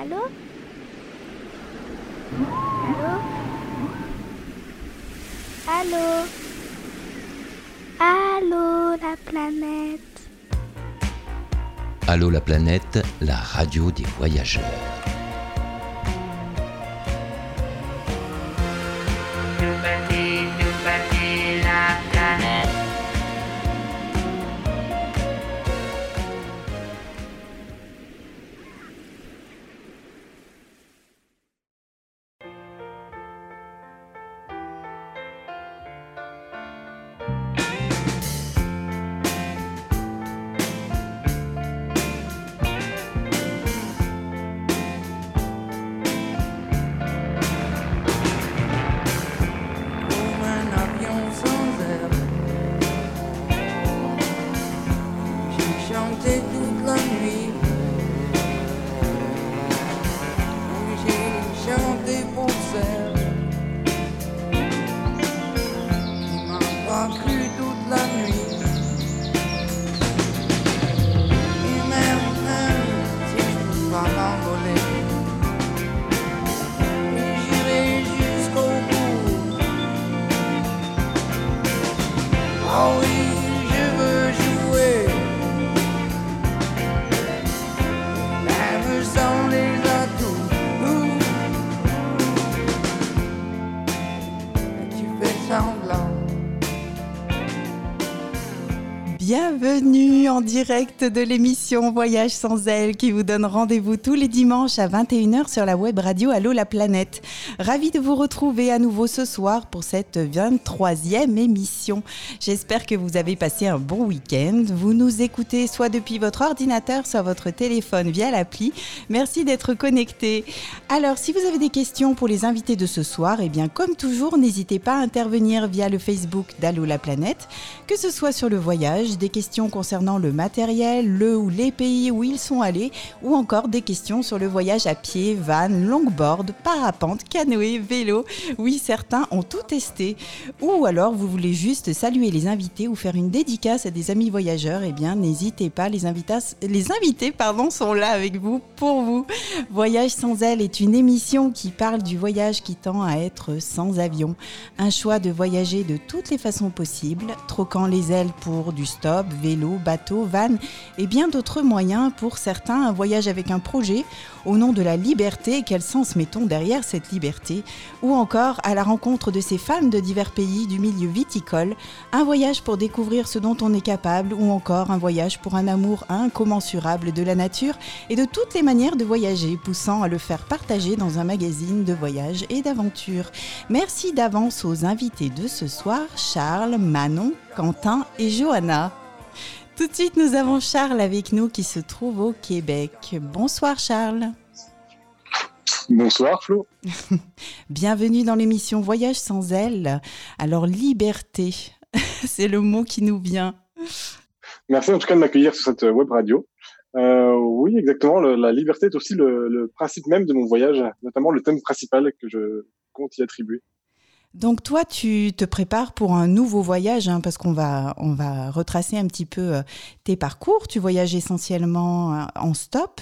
Allô Allô Allô Allô la planète Allô la planète, la radio des voyageurs. Direct de l'émission Voyage sans elle qui vous donne rendez-vous tous les dimanches à 21h sur la web radio Allô la planète. Ravi de vous retrouver à nouveau ce soir pour cette 23e émission. J'espère que vous avez passé un bon week-end. Vous nous écoutez soit depuis votre ordinateur, soit votre téléphone via l'appli. Merci d'être connecté. Alors, si vous avez des questions pour les invités de ce soir, eh bien, comme toujours, n'hésitez pas à intervenir via le Facebook d'Allô la planète, que ce soit sur le voyage, des questions concernant le matériel, le ou les pays où ils sont allés, ou encore des questions sur le voyage à pied, van, longboard, parapente, canoë, vélo. Oui, certains ont tout testé. Ou alors, vous voulez juste saluer les invités ou faire une dédicace à des amis voyageurs, eh bien, n'hésitez pas, les, invitas- les invités pardon, sont là avec vous, pour vous. Voyage sans elle est une émission qui parle du voyage qui tend à être sans avion. Un choix de voyager de toutes les façons possibles, troquant les ailes pour du stop, vélo, bateau, et bien d'autres moyens. Pour certains, un voyage avec un projet au nom de la liberté. Quel sens mettons derrière cette liberté? Ou encore à la rencontre de ces femmes de divers pays du milieu viticole. Un voyage pour découvrir ce dont on est capable ou encore un voyage pour un amour incommensurable de la nature et de toutes les manières de voyager, poussant à le faire partager dans un magazine de voyage et d'aventure. Merci d'avance aux invités de ce soir, Charles, Manon, Quentin et Johanna. Tout de suite, nous avons Charles avec nous qui se trouve au Québec. Bonsoir Charles. Bonsoir Flo. Bienvenue dans l'émission Voyage sans elle. Alors, liberté, c'est le mot qui nous vient. Merci en tout cas de m'accueillir sur cette web radio. Euh, oui, exactement. le- la liberté est aussi le, le principe même de mon voyage, notamment le thème principal que je compte y attribuer. Donc toi, tu te prépares pour un nouveau voyage, hein, parce qu'on va, on va retracer un petit peu euh, tes parcours. Tu voyages essentiellement euh, en stop.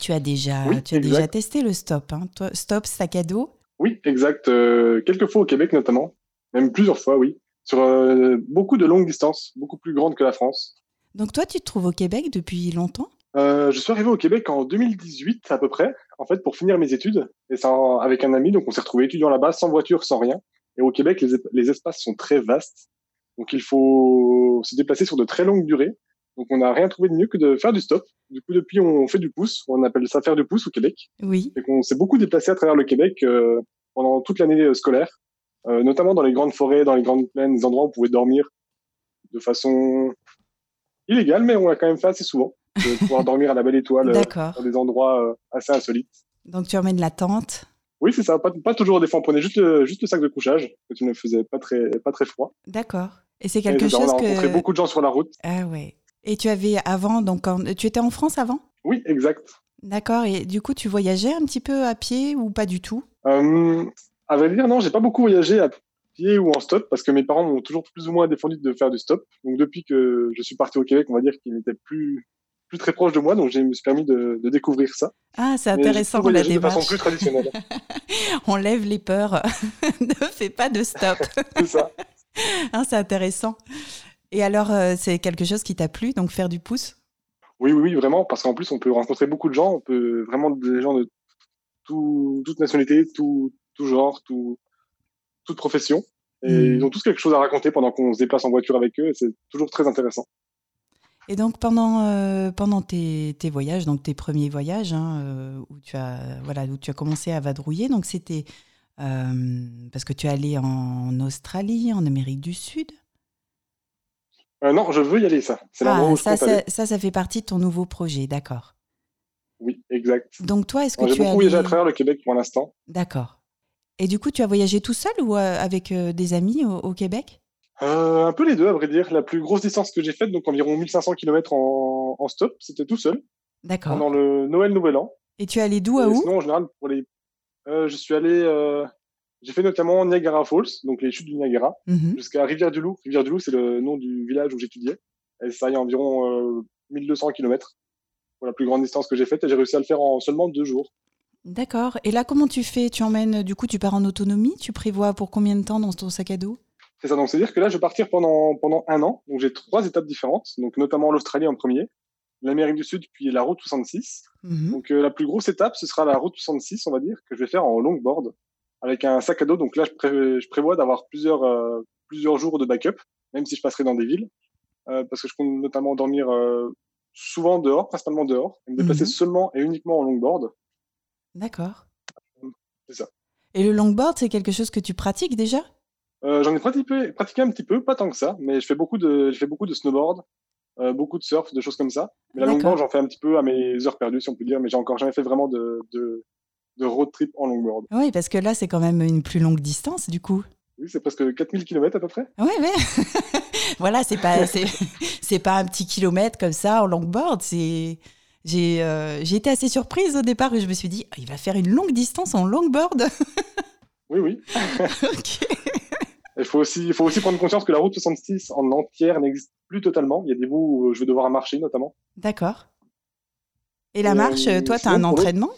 Tu as déjà, Oui, tu as déjà testé le stop. Hein. Toi, stop sac à dos. Oui, exact. Euh, quelques fois au Québec notamment, même plusieurs fois, oui, sur euh, beaucoup de longues distances, beaucoup plus grandes que la France. Donc toi, tu te trouves au Québec depuis longtemps? Euh, je suis arrivé au Québec en 2018 à peu près, en fait, pour finir mes études, et ça avec un ami. Donc, on s'est retrouvé étudiant là-bas, sans voiture, sans rien. Et au Québec, les, les espaces sont très vastes, donc il faut se déplacer sur de très longues durées. Donc, on n'a rien trouvé de mieux que de faire du stop. Du coup, depuis, on fait du pouce. On appelle ça faire du pouce au Québec. Oui. Et qu'on s'est beaucoup déplacé à travers le Québec euh, pendant toute l'année euh, scolaire, euh, notamment dans les grandes forêts, dans les grandes plaines, des endroits où on pouvait dormir de façon illégale, mais on l'a quand même fait assez souvent, de pouvoir dormir à la belle étoile euh, dans des endroits euh, assez insolites. Donc tu emmènes la tente. Oui, c'est ça, pas, pas toujours des fois, on prenait juste le, juste le sac de couchage, que tu ne faisais pas très, pas très froid. D'accord. Et c'est quelque chose on a rencontré que. beaucoup de gens sur la route. Ah ouais. Et tu avais avant, donc en- tu étais en France avant? Oui, exact. D'accord. Et du coup, tu voyageais un petit peu à pied ou pas du tout? Euh, à vrai dire, non, j'ai pas beaucoup voyagé à pied ou en stop parce que mes parents m'ont toujours plus ou moins défendu de faire du stop. Donc depuis que je suis parti au Québec, on va dire qu'il n'était plus plus très proche de moi, donc je me suis permis de, de découvrir ça. Ah, c'est intéressant la voyager de façon démarche. plus traditionnelle. On lève les peurs. ne fais pas de stop. c'est ça. Hein, c'est intéressant. Et alors, euh, c'est quelque chose qui t'a plu, donc faire du pouce? Oui, oui, oui, vraiment, parce qu'en plus, on peut rencontrer beaucoup de gens, on peut vraiment des gens de tout, toute nationalité, tout, tout genre, tout, toute profession. Et Mm. ils ont tous quelque chose à raconter pendant qu'on se déplace en voiture avec eux, et c'est toujours très intéressant. Et donc pendant, euh, pendant tes, tes voyages, donc tes premiers voyages, hein, euh, où, tu as, voilà, où tu as commencé à vadrouiller, donc c'était euh, parce que tu es allé en Australie, en Amérique du Sud? Non, je veux y aller, ça. C'est Ah, où ça, ça, ça, ça fait partie de ton nouveau projet, d'accord. Oui, exact. Donc toi, est-ce que Alors, J'ai tu es beaucoup voyagé à allé... travers le Québec pour l'instant. D'accord. Et du coup, tu as voyagé tout seul ou avec des amis au, au Québec? Euh, un peu les deux, à vrai dire. La plus grosse distance que j'ai faite, donc environ 1500 km en, en stop, c'était tout seul, D'accord. pendant le Noël-Nouvel An. Et tu es allé d'où à Et où? sinon, en général, pour les... euh, je suis allé... euh, J'ai fait notamment Niagara Falls, donc les chutes du Niagara, Mhm. jusqu'à Rivière-du-Loup. Rivière-du-Loup, c'est le nom du village où j'étudiais. Et ça y est environ euh, 1200 km pour la plus grande distance que j'ai faite. Et j'ai réussi à le faire en seulement deux jours. D'accord. Et là, comment tu fais? Tu emmènes, du coup, tu pars en autonomie? Tu prévois pour combien de temps dans ton sac à dos? C'est ça, donc c'est-à-dire que là, je vais partir pendant, pendant un an. Donc j'ai trois étapes différentes, donc notamment l'Australie en premier, l'Amérique du Sud, puis la route 66. Mhm. Donc euh, la plus grosse étape, ce sera la route 66, on va dire, que je vais faire en longboard, avec un sac à dos. Donc là, je, pré- je prévois d'avoir plusieurs, euh, plusieurs jours de backup, même si je passerai dans des villes, euh, parce que je compte notamment dormir souvent dehors, principalement dehors, et me déplacer Mhm. seulement et uniquement en longboard. D'accord. C'est ça. Et le longboard, c'est quelque chose que tu pratiques déjà? Euh, J'en ai pratiqué, pratiqué un petit peu, pas tant que ça, mais je fais beaucoup de, je fais beaucoup de snowboard, euh, beaucoup de surf, de choses comme ça. Mais la longboard, j'en fais un petit peu à mes heures perdues, si on peut dire, mais j'ai encore jamais fait vraiment de, de, de road trip en longboard. Oui, parce que là, c'est quand même une plus longue distance, du coup. Oui, c'est presque 4000 km à peu près. Ouais, ouais. voilà, c'est pas, c'est, pas un petit kilomètre comme ça en longboard. C'est, j'ai, euh, été assez surprise au départ et je me suis dit, Ah, il va faire une longue distance en longboard. Oui, oui. Ok. Il faut aussi, il faut aussi prendre conscience que la route 66 en entière n'existe plus totalement. Il y a des bouts où je vais devoir marcher, notamment. D'accord. Et la Euh, marche, toi, tu as un entraînement?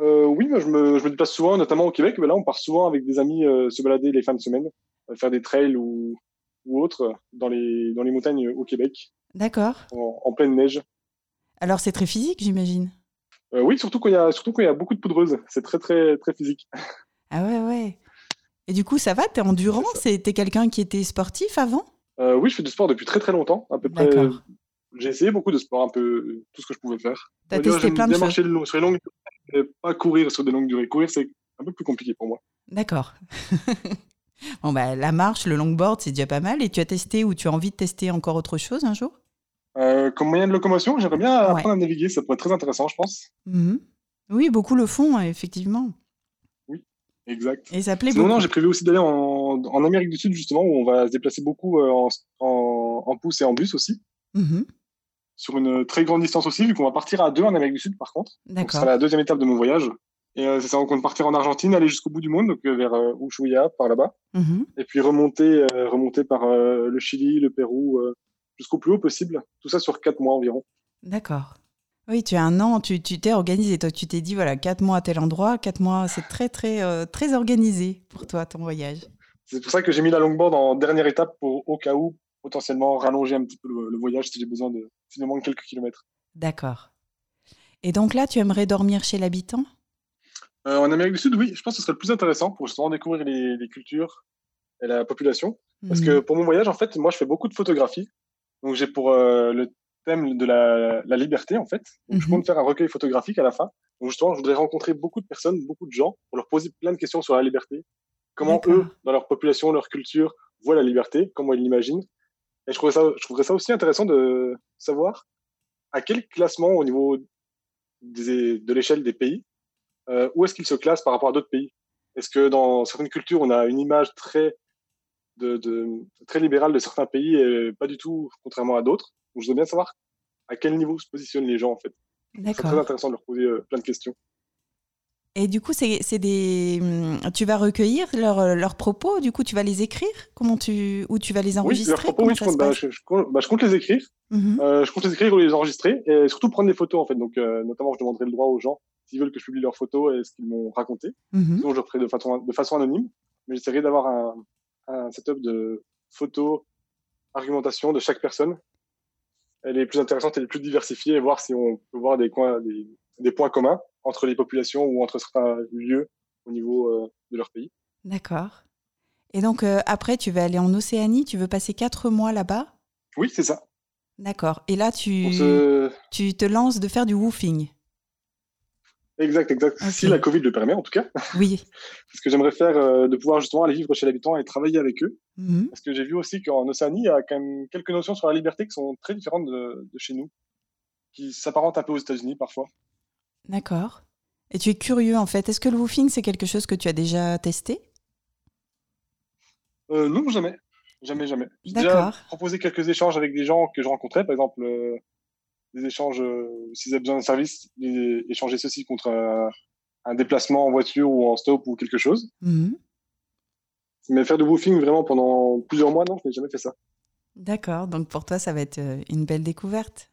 Euh, oui, je me, je me déplace souvent, notamment au Québec. Mais là, on part souvent avec des amis euh, se balader les fins de semaine, faire des trails ou, ou autres dans les, dans les montagnes au Québec, D'accord. en, en pleine neige. Alors, c'est très physique, j'imagine. Oui, surtout quand il y a, surtout quand il y a beaucoup de poudreuse. C'est très, très, très physique. Ah ouais, ouais. Et du coup, ça va T'es endurant T'es quelqu'un qui était sportif avant? Euh, oui, je fais du sport depuis très, très longtemps. À peu près. D'accord. J'ai essayé beaucoup de sport, un peu tout ce que je pouvais faire. T'as testé plein de choses. marcher le- sur les longues durées, pas courir sur des longues durées. Courir, c'est un peu plus compliqué pour moi. D'accord. bon, bah, la marche, le longboard, c'est déjà pas mal. Et tu as testé ou tu as envie de tester encore autre chose un jour? Euh, comme moyen de locomotion, j'aimerais bien Ouais. apprendre à naviguer. Ça pourrait être très intéressant, je pense. Mhm. Oui, beaucoup le font, effectivement. Exact. Et ça plaît Sinon, beaucoup. non, j'ai prévu aussi d'aller en, en Amérique du Sud, justement, où on va se déplacer beaucoup euh, en, en, en pouce et en bus aussi, Mhm. sur une très grande distance aussi, vu qu'on va partir à deux en Amérique du Sud, par contre. Donc, ce D'accord. sera la deuxième étape de mon voyage. Et euh, c'est ça, on compte partir en Argentine, aller jusqu'au bout du monde, donc euh, vers euh, Ushuaia, par là-bas, Mhm. et puis remonter, euh, remonter par le Chili, le Pérou, jusqu'au plus haut possible. Tout ça sur quatre mois environ. D'accord. Oui, tu as un an, tu t'es organisé. Toi, tu t'es dit, voilà, quatre mois à tel endroit, quatre mois, c'est très, très, euh, très organisé pour toi, ton voyage. C'est pour ça que j'ai mis la longboard en dernière étape pour, au cas où, potentiellement rallonger un petit peu le, le voyage si j'ai besoin de, me manque quelques kilomètres. D'accord. Et donc là, tu aimerais dormir chez l'habitant? Euh, en Amérique du Sud, oui, je pense que ce serait le plus intéressant pour justement découvrir les, les cultures et la population. Parce que Mhm. pour mon voyage, en fait, moi, je fais beaucoup de photographies. Donc, j'ai pour euh, le thème de la, la liberté, en fait. Donc, je Mhm. compte faire un recueil photographique à la fin. Donc, justement, je voudrais rencontrer beaucoup de personnes, beaucoup de gens, pour leur poser plein de questions sur la liberté. Comment eux, dans leur population, leur culture, voient la liberté, comment ils l'imaginent. Et je trouverais ça, je trouverais ça aussi intéressant de savoir à quel classement au niveau des, de l'échelle des pays, euh, où est-ce qu'ils se classent par rapport à d'autres pays? Est-ce que dans certaines cultures, on a une image très de, de, très libérale de certains pays et pas du tout contrairement à d'autres? Donc, je voudrais bien savoir à quel niveau se positionnent les gens en fait. C'est très intéressant de leur poser euh, plein de questions. Et du coup, c'est des. hum, Tu vas recueillir leurs leurs propos, du coup, tu vas les écrire? Comment tu. Ou tu vas les Oui, enregistrer? leurs propos, oui, je compte, bah, passe? je, je compte- bah, je compte les écrire. Mhm. Euh, je compte les écrire ou les enregistrer et surtout prendre des photos en fait. Donc euh, notamment, je demanderai le droit aux gens s'ils veulent que je publie leurs photos et ce qu'ils m'ont raconté. Mhm. Sinon, je le ferai de façon, de façon anonyme. Mais j'essaierai d'avoir un, un setup de photos, argumentation de chaque personne. Elle est plus intéressante et les plus diversifiée et voir si on peut voir des, coins, des, des points communs entre les populations ou entre certains lieux au niveau euh, de leur pays. D'accord. Et donc, euh, après, tu vas aller en Océanie, tu veux passer quatre mois là-bas? Oui, c'est ça. D'accord. Et là, tu, tu te lances de faire du woofing? Exact, exact. Si la Covid le permet, en tout cas. Oui. C'est ce que j'aimerais faire, euh, de pouvoir justement aller vivre chez l'habitant et travailler avec eux. Mhm. Parce que j'ai vu aussi qu'en Océanie, il y a quand même quelques notions sur la liberté qui sont très différentes de, de chez nous, qui s'apparentent un peu aux États-Unis parfois. D'accord. Et tu es curieux, en fait. Est-ce que le woofing, c'est quelque chose que tu as déjà testé? Euh, non, jamais. Jamais, jamais. J'ai déjà proposé quelques échanges avec des gens que je rencontrais, par exemple, euh, des échanges, euh, s'ils avaient besoin d'un service, échanger ceci contre euh, un déplacement en voiture ou en stop ou quelque chose. Mhm. Mais faire du woofing vraiment pendant plusieurs mois, non, je n'ai jamais fait ça. D'accord. Donc, pour toi, ça va être euh, une belle découverte.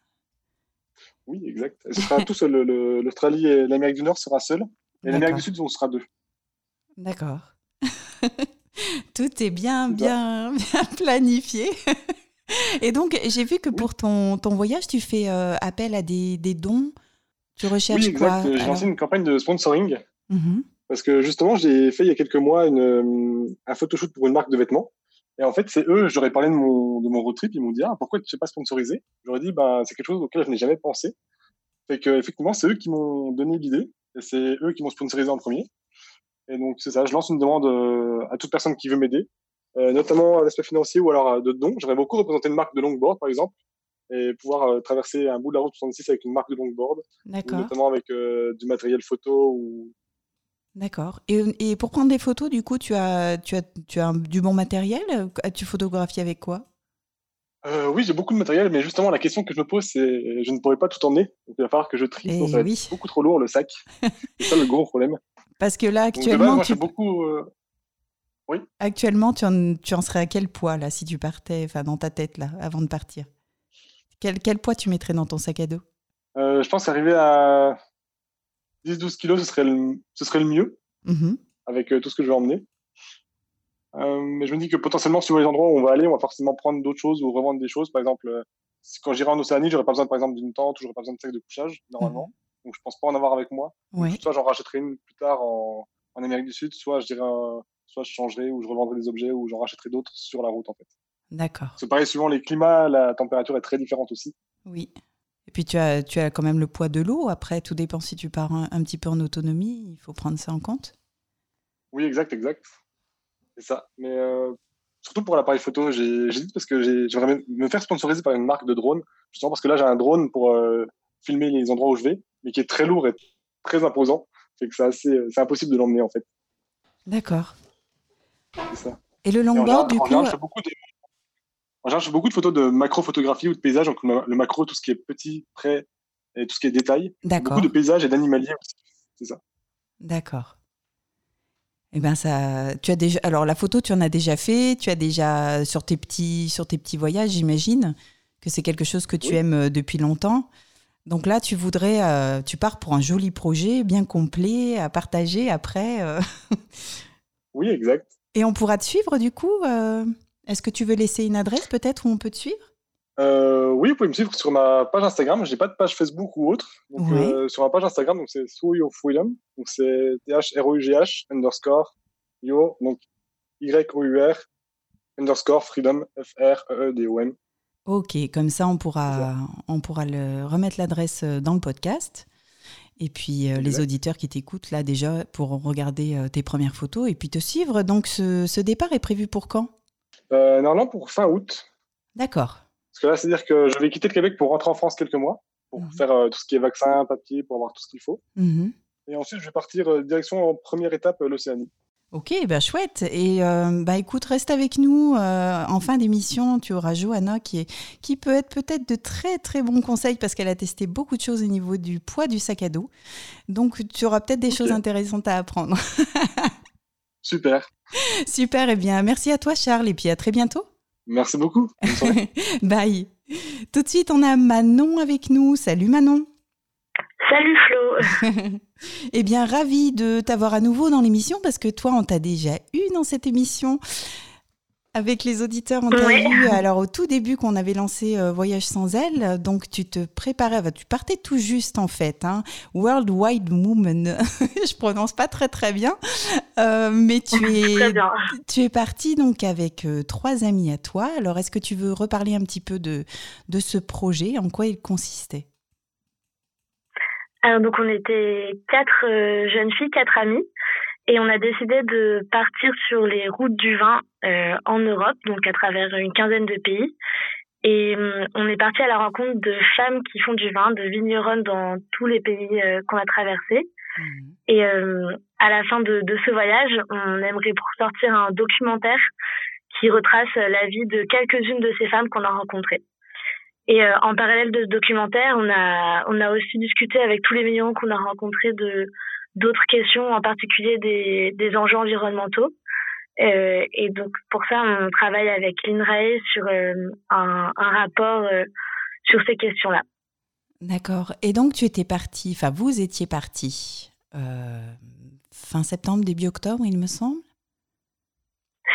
Oui, exact. Et ce sera tout seul. L'Australie et l'Amérique du Nord sera seul. Et l'Amérique du Sud, on sera deux. D'accord. Tout est bien, bien, bien planifié. Et donc, j'ai vu que pour ton, ton voyage, tu fais euh, appel à des, des dons. Tu recherches Oui, quoi exact. J'ai lancé une campagne de sponsoring Mhm. parce que justement, j'ai fait il y a quelques mois une, euh, un photoshoot pour une marque de vêtements. Et en fait, c'est eux, j'aurais parlé de mon, de mon road trip, ils m'ont dit, ah, pourquoi tu ne sais pas sponsoriser? J'aurais dit, bah, c'est quelque chose auquel je n'ai jamais pensé. Fait que, effectivement, c'est eux qui m'ont donné l'idée et c'est eux qui m'ont sponsorisé en premier. Et donc, c'est ça, je lance une demande euh, à toute personne qui veut m'aider, notamment à l'aspect financier ou alors à de dons. J'aurais beaucoup représenté une marque de longboard, par exemple, et pouvoir euh, traverser un bout de la route 66 avec une marque de longboard, notamment avec euh, du matériel photo ou D'accord. Et, et pour prendre des photos, du coup, tu as, tu as, tu as un- du bon matériel? As-tu photographié avec quoi? Euh, oui, j'ai beaucoup de matériel, mais justement, la question que je me pose, c'est je ne pourrais pas tout emmener. Donc, il va falloir que je trie. Eh sinon ça va oui. être beaucoup trop lourd, le sac. c'est ça le gros problème. Parce que là, Donc, de base, actuellement, moi, je tu, fais beaucoup. euh, actuellement tu, en, tu en serais à quel poids, là, si tu partais, enfin, dans ta tête, là, avant de partir? Quel, quel poids tu mettrais dans ton sac à dos? Euh, je pense qu'arriver à 10-12 kilos, ce serait, le, ce serait le mieux, Mhm. avec euh, tout ce que je vais emmener. Euh, mais je me dis que potentiellement, suivant les endroits où on va aller, on va forcément prendre d'autres choses ou revendre des choses. Par exemple, si- quand j'irai en Océanie, j'aurais pas besoin, par exemple, d'une tente ou j'aurais pas besoin de sac de couchage, normalement. Donc, je pense pas en avoir avec moi. Donc, Ouais. Soit j'en rachèterai une plus tard en, en Amérique du Sud, soit je dirais, soit je changerai ou je revendrai des objets ou j'en rachèterai d'autres sur la route en fait. D'accord. C'est pareil, suivant les climats, la température est très différente aussi. Oui. Et puis tu as, tu as quand même le poids de l'eau. Après, tout dépend si tu pars un, un petit peu en autonomie. Il faut prendre ça en compte. Oui, exact, exact. C'est ça. Mais euh, surtout pour l'appareil photo, j'hésite parce que j'ai- j'aimerais me- faire sponsoriser par une marque de drone. Justement parce que là, j'ai un drone pour euh, filmer les endroits où je vais, mais qui est très lourd et très imposant. Fait que c'est impossible de l'emmener en fait. D'accord. Ça. Et le longboard, du coup, général, je fais beaucoup de, en général, je fais beaucoup de photos de macro-photographie ou de paysages. Donc, le macro, tout ce qui est petit, près, et tout ce qui est détail. d'accord. Beaucoup de paysages et d'animaliers aussi. C'est ça. D'accord. Eh ben ça, tu as déjà. Alors la photo, tu en as déjà fait. Tu as déjà sur tes petits, sur tes petits voyages, j'imagine que c'est quelque chose que tu Oui. aimes euh, depuis longtemps. Donc là, tu voudrais, euh, tu pars pour un joli projet bien complet à partager après. euh. Oui, exact. Et on pourra te suivre du coup. euh, Est-ce que tu veux laisser une adresse peut-être où on peut te suivre? Euh, oui, vous pouvez me suivre sur ma page Instagram. J'ai pas de page Facebook ou autre. Donc, euh, sur ma page Instagram, donc c'est Your Freedom. Donc c'est T-H-R-O-U-G-H underscore Yo, donc Y-O-U-R underscore Freedom F-R-E-E-D-O-M. Ok, comme ça on pourra, on pourra le, remettre l'adresse dans le podcast. Et puis euh, les auditeurs qui t'écoutent là déjà pourront regarder euh, tes premières photos et puis te suivre. Donc ce, ce départ est prévu pour quand? Euh, normalement pour fin août. D'accord. Parce que là, c'est-à-dire que je vais quitter le Québec pour rentrer en France quelques mois, pour Mhm. faire tout ce qui est vaccin, papier, pour avoir tout ce qu'il faut. Mhm. Et ensuite, je vais partir direction en première étape l'Océanie. Ok, bah chouette. Et euh, bah écoute, reste avec nous. euh, en fin d'émission, tu auras Johanna qui, est, qui peut être peut-être de très très bons conseils parce qu'elle a testé beaucoup de choses au niveau du poids du sac à dos. Donc tu auras peut-être des choses intéressantes à apprendre. Super. Super, et bien merci à toi Charles et puis à très bientôt. Merci beaucoup. Bye. Tout de suite, on a Manon avec nous. Salut Manon. Salut Flo. Eh bien, ravi de t'avoir à nouveau dans l'émission parce que toi, on t'a déjà eu dans cette émission. Avec les auditeurs, on t'a Ouais. eu alors au tout début qu'on avait lancé euh, Voyage sans elle, donc tu te préparais, tu partais tout juste en fait, hein, World Wide Woman, je prononce pas très très bien, Euh, mais tu es, tu es partie donc avec euh, trois amis à toi. Alors est-ce que tu veux reparler un petit peu de, de ce projet, en quoi il consistait? Alors donc on était quatre euh, jeunes filles, quatre amies, et on a décidé de partir sur les routes du vin euh, en Europe, donc à travers une quinzaine de pays. Et hum, on est parti à la rencontre de femmes qui font du vin, de vigneronnes dans tous les pays euh, qu'on a traversés. Et euh, à la fin de, de ce voyage, on aimerait sortir un documentaire qui retrace la vie de quelques-unes de ces femmes qu'on a rencontrées. Et euh, en parallèle de ce documentaire, on a, on a aussi discuté avec tous les vignerons qu'on a rencontrés de d'autres questions, en particulier des, des enjeux environnementaux. Euh, et donc pour ça, on travaille avec l'INRAE sur euh, un, un rapport sur ces questions-là. D'accord. Et donc, tu étais parti, enfin, vous étiez parti fin septembre, début octobre, il me semble?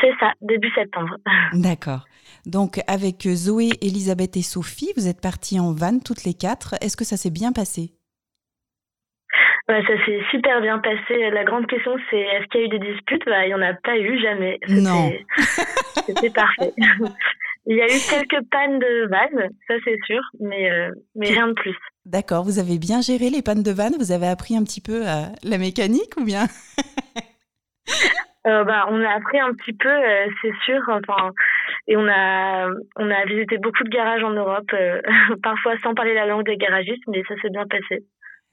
C'est ça, début septembre. D'accord. Donc, avec Zoé, Elisabeth et Sophie, vous êtes partis en van toutes les quatre. Est-ce que ça s'est bien passé? Ouais, ça s'est super bien passé. La grande question, c'est est-ce qu'il y a eu des disputes? Bah, Il n'y en a pas eu, jamais. Non. C'était parfait. Il y a eu quelques pannes de vannes, ça c'est sûr, mais, euh, mais rien de plus. D'accord. Vous avez bien géré les pannes de van? Vous avez appris un petit peu euh, la mécanique ou bien? Euh, bah, on a appris un petit peu, c'est sûr. Enfin, et on a, on a visité beaucoup de garages en Europe, euh, parfois sans parler la langue des garagistes, mais ça s'est bien passé.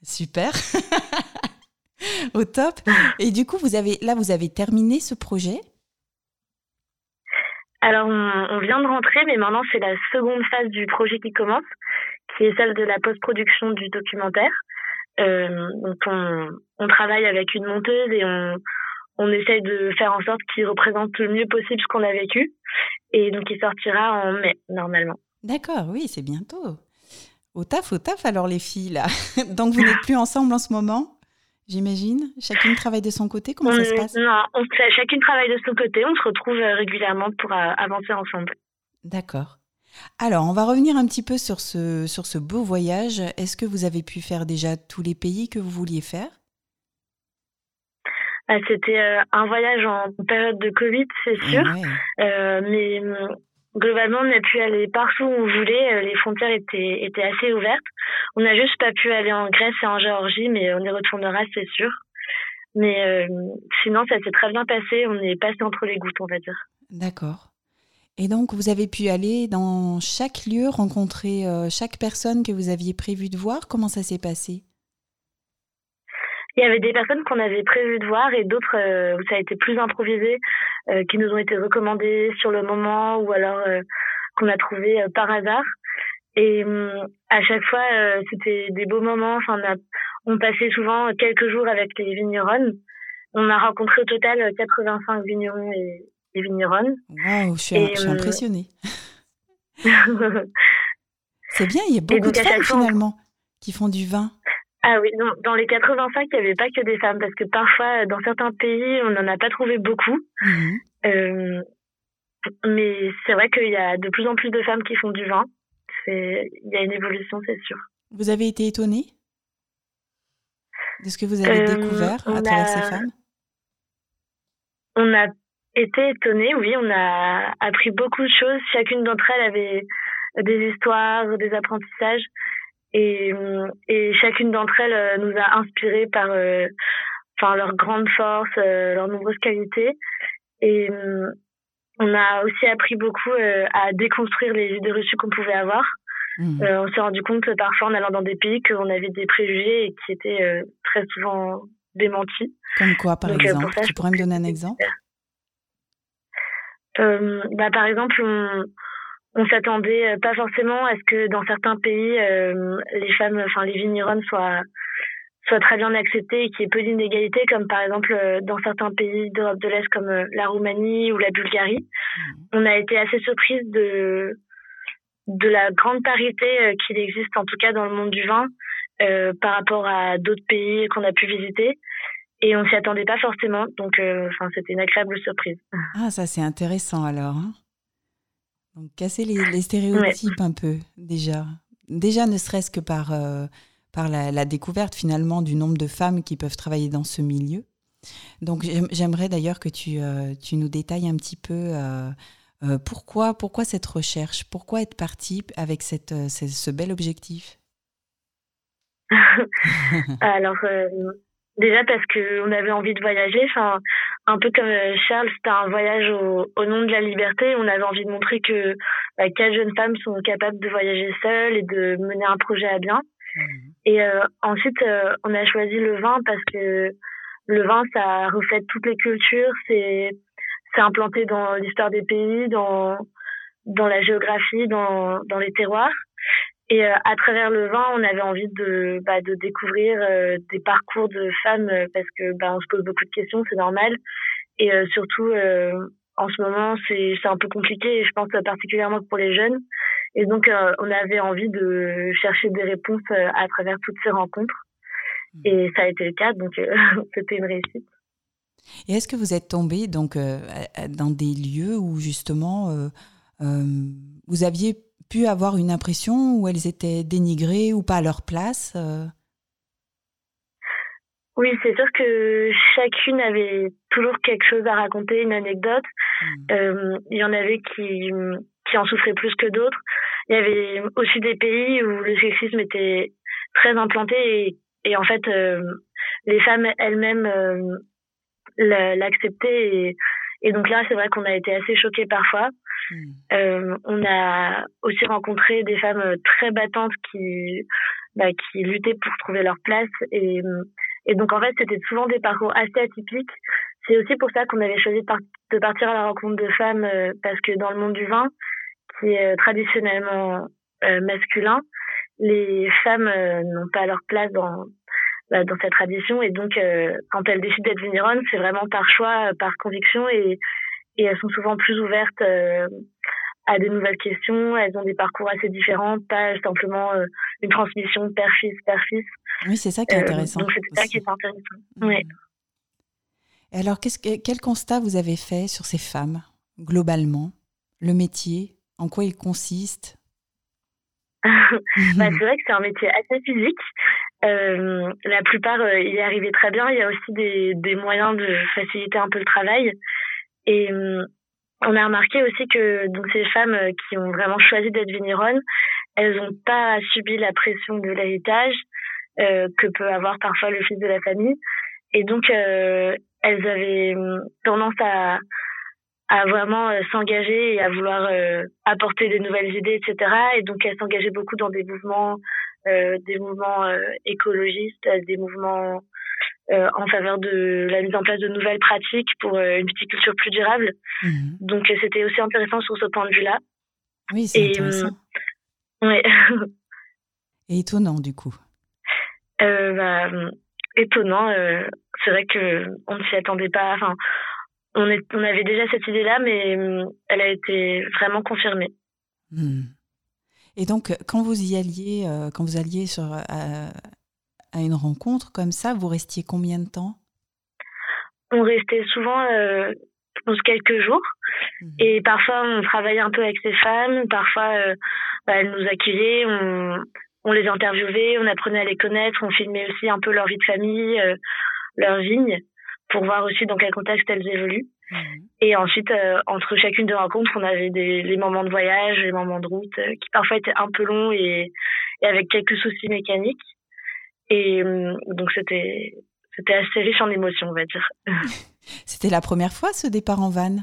Super. Au top. Et du coup, vous avez là, vous avez terminé ce projet? Alors, on, on vient de rentrer, mais maintenant c'est la seconde phase du projet qui commence, qui est celle de la post-production du documentaire. Euh, donc, on, on travaille avec une monteuse et on, on essaye de faire en sorte qu'il représente le mieux possible ce qu'on a vécu. Et donc, il sortira en mai, normalement. D'accord, oui, c'est bientôt. Au taf, au taf alors les filles là. Donc vous n'êtes plus ensemble en ce moment, j'imagine? Chacune travaille de son côté, comment ça se passe? Non, on, chacune travaille de son côté, on se retrouve euh, régulièrement pour euh, avancer ensemble. D'accord. Alors, on va revenir un petit peu sur ce, sur ce beau voyage. Est-ce que vous avez pu faire déjà tous les pays que vous vouliez faire? C'était euh, un voyage en période de Covid, c'est sûr. Ouais. Euh, mais globalement, on a pu aller partout où on voulait. Euh, Les frontières étaient, étaient assez ouvertes. On n'a juste pas pu aller en Grèce et en Géorgie, mais on y retournera, c'est sûr. Mais euh, sinon, ça s'est très bien passé. On est passé entre les gouttes, on va dire. D'accord. Et donc, vous avez pu aller dans chaque lieu, rencontrer euh, chaque personne que vous aviez prévu de voir. Comment ça s'est passé? Il y avait des personnes qu'on avait prévu de voir et d'autres euh, où ça a été plus improvisé, euh, qui nous ont été recommandées sur le moment ou alors euh, qu'on a trouvé par hasard. Et hum, à chaque fois, c'était des beaux moments. Enfin, on, a, on passait souvent quelques jours avec les vigneronnes. On a rencontré au total euh, 85 vignerons et, et vigneronnes. Waouh, je suis, Et, je suis impressionnée. C'est bien, il y a beaucoup de femmes finalement qui font du vin. Ah oui, non, dans les 85, il n'y avait pas que des femmes parce que parfois, dans certains pays, on n'en a pas trouvé beaucoup. Mhm. Euh, mais c'est vrai qu'il y a de plus en plus de femmes qui font du vin. Il y a une évolution, c'est sûr. Vous avez été étonnée de ce que vous avez Euh, découvert à travers a- ces femmes? On a été étonnés, oui, on a appris beaucoup de choses. Chacune d'entre elles avait des histoires, des apprentissages. Et, euh, et chacune d'entre elles euh, nous a inspirés par euh, enfin, leur grande force, euh, leurs nombreuses qualités. Et euh, on a aussi appris beaucoup euh, à déconstruire les idées reçues qu'on pouvait avoir. Euh, on s'est rendu compte euh, parfois en allant dans des pays qu'on avait des préjugés et qui étaient euh, très souvent démentis. Comme quoi, par Donc, euh, exemple ça, Tu pourrais me donner que un exemple? Euh, bah, par exemple, on, on s'attendait euh, pas forcément à ce que dans certains pays, euh, les femmes, enfin les vignerons soient très bien acceptées et qu'il y ait peu d'inégalités, comme par exemple euh, dans certains pays d'Europe de l'Est comme la Roumanie ou la Bulgarie. On a été assez surprise de de la grande parité qu'il existe, en tout cas dans le monde du vin, euh, par rapport à d'autres pays qu'on a pu visiter. Et on s'y attendait pas forcément, donc euh, enfin c'était une agréable surprise. Ah, ça c'est intéressant alors. hein. Donc casser les, les stéréotypes un peu déjà. Déjà ne serait-ce que par, euh, par la, la découverte finalement du nombre de femmes qui peuvent travailler dans ce milieu. Donc j'aim- j'aimerais d'ailleurs que tu, euh, tu nous détailles un petit peu euh, pourquoi, pourquoi cette recherche, pourquoi être parti avec cette, ce, ce bel objectif? Alors déjà parce que on avait envie de voyager, enfin un peu comme euh, Charles, c'était un voyage au, au nom de la liberté. On avait envie de montrer que bah, quatre jeunes femmes sont capables de voyager seules et de mener un projet à bien. Et euh, ensuite, euh, on a choisi le vin parce que le vin, ça reflète toutes les cultures. C'est c'est implanté dans l'histoire des pays, dans dans la géographie, dans dans les terroirs. Et euh, à travers le vin, on avait envie de bah, de découvrir euh, des parcours de femmes euh, parce que bah, on se pose beaucoup de questions, c'est normal. Et surtout, en ce moment, c'est un peu compliqué. Et je pense particulièrement pour les jeunes. Et donc, euh, on avait envie de chercher des réponses euh, à travers toutes ces rencontres. Et ça a été le cas, donc euh, c'était une réussite. Et est-ce que vous êtes tombé donc dans des lieux où justement vous aviez pu avoir une impression où elles étaient dénigrées ou pas à leur place euh Oui, c'est sûr que chacune avait toujours quelque chose à raconter, une anecdote. Euh, Il y en avait qui, qui en souffraient plus que d'autres. Il y avait aussi des pays où le sexisme était très implanté et, et en fait, euh, les femmes elles-mêmes euh, l'a- l'acceptaient. Et, et donc là, c'est vrai qu'on a été assez choqués parfois. Euh, on a aussi rencontré des femmes euh, très battantes qui, bah, qui luttaient pour trouver leur place. Et, donc, en fait, c'était souvent des parcours assez atypiques. C'est aussi pour ça qu'on avait choisi de, par- de partir à la rencontre de femmes, euh, parce que dans le monde du vin, qui est traditionnellement masculin, les femmes n'ont pas leur place dans, bah, cette tradition. Et donc, quand elles décident d'être vigneronnes, c'est vraiment par choix, par conviction. Et, et elles sont souvent plus ouvertes euh, à des nouvelles questions. Elles ont des parcours assez différents, pas simplement euh, une transmission père-fils, père-fils. Oui, c'est ça qui est Euh, intéressant. donc, c'était ça qui est intéressant. Ouais. Et alors, qu'est-ce que- quel constat vous avez fait sur ces femmes, globalement? Le métier, en quoi il consiste? Bah, c'est vrai que c'est un métier assez physique. Euh, la plupart y arrivaient très bien. Il y a aussi des, des moyens de faciliter un peu le travail. Et euh, on a remarqué aussi que donc ces femmes euh, qui ont vraiment choisi d'être vigneronnes, elles n'ont pas subi la pression de l'héritage euh, que peut avoir parfois le fils de la famille. Et donc euh, elles avaient euh, tendance à à vraiment euh, s'engager et à vouloir euh, apporter des nouvelles idées, etc. Et donc elles s'engageaient beaucoup dans des mouvements, des mouvements écologistes, des mouvements en faveur de la mise en place de nouvelles pratiques pour euh, une viticulture plus durable. Mhm. Donc euh, c'était aussi intéressant sur ce point de vue-là. Oui, c'est intéressant. euh, ouais, Et étonnant, du coup. euh, bah, euh, étonnant. euh, c'est vrai que on ne s'y attendait pas. Enfin, on, est, on avait déjà cette idée-là, mais euh, elle a été vraiment confirmée. Hmm. Et donc, quand vous y alliez, euh, quand vous alliez sur, à, à une rencontre comme ça, vous restiez combien de temps? On restait souvent euh, je pense, quelques jours. Mhm. et parfois on travaillait un peu avec ces femmes. Parfois euh, bah, elles nous accueillaient. On, on les interviewait. On apprenait à les connaître. On filmait aussi un peu leur vie de famille euh, leur vigne pour voir aussi dans quel contexte elles évoluent. Mhm. et ensuite euh, entre chacune des rencontres on avait des les moments de voyage les moments de route euh, qui parfois étaient un peu longs et, et avec quelques soucis mécaniques et euh, donc c'était c'était assez riche en émotions on va dire C'était la première fois ce départ en van?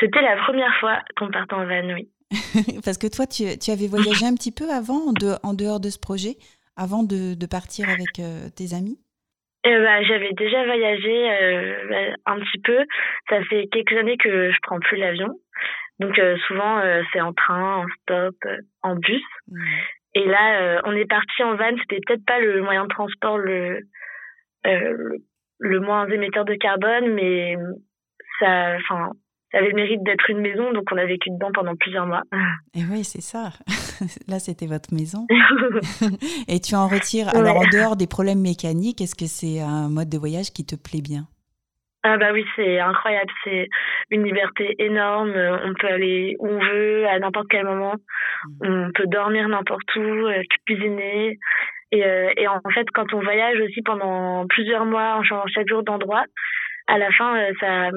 C'était la première fois qu'on partait en van, oui. Parce que toi, tu, tu avais voyagé un petit peu avant, en, de- en dehors de ce projet, avant de, de partir avec euh, tes amis? Euh, bah, J'avais déjà voyagé euh, un petit peu. Ça fait quelques années que je prends plus l'avion. Donc euh, souvent c'est en train, en stop, en bus. Et là euh, on est parti en van. C'était peut-être pas le moyen de transport le euh, le, le moins émetteur de carbone, mais ça, enfin, ça avait le mérite d'être une maison, donc on a vécu dedans pendant plusieurs mois. Et oui, c'est ça. Là, c'était votre maison. Et tu en retires. Alors, en dehors des problèmes mécaniques, est-ce que c'est un mode de voyage qui te plaît bien? Ah bah oui, c'est incroyable, c'est une liberté énorme, euh, on peut aller où on veut, à n'importe quel moment, on peut dormir n'importe où, euh, cuisiner. Et, euh, et en fait, quand on voyage aussi pendant plusieurs mois, en changeant chaque jour d'endroit, à la fin, ça,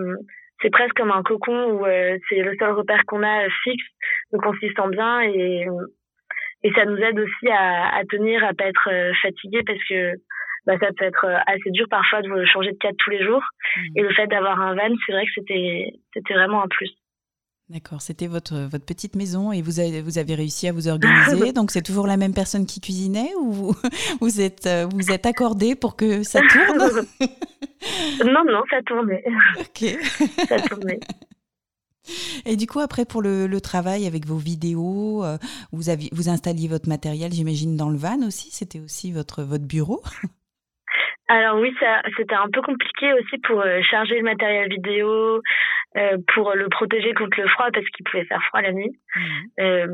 c'est presque comme un cocon où c'est le seul repère qu'on a fixe, donc on s'y sent bien et, et ça nous aide aussi à, à tenir, à pas être fatigué parce que bah, ça peut être euh, assez dur parfois de changer de cadre tous les jours. Et le fait d'avoir un van, c'est vrai que c'était c'était vraiment un plus. D'accord, c'était votre, votre petite maison et vous avez, vous avez réussi à vous organiser. Donc, c'est toujours la même personne qui cuisinait ou vous, vous êtes, euh, vous êtes accordé pour que ça tourne? Non, non, ça tournait. Ok. ça tournait. Et du coup, après, pour le, le travail avec vos vidéos, euh, vous, aviez, vous installiez votre matériel, j'imagine, dans le van aussi? C'était aussi votre, votre bureau? Alors oui, ça, c'était un peu compliqué aussi pour euh, charger le matériel vidéo, euh, pour le protéger contre le froid parce qu'il pouvait faire froid la nuit. Euh,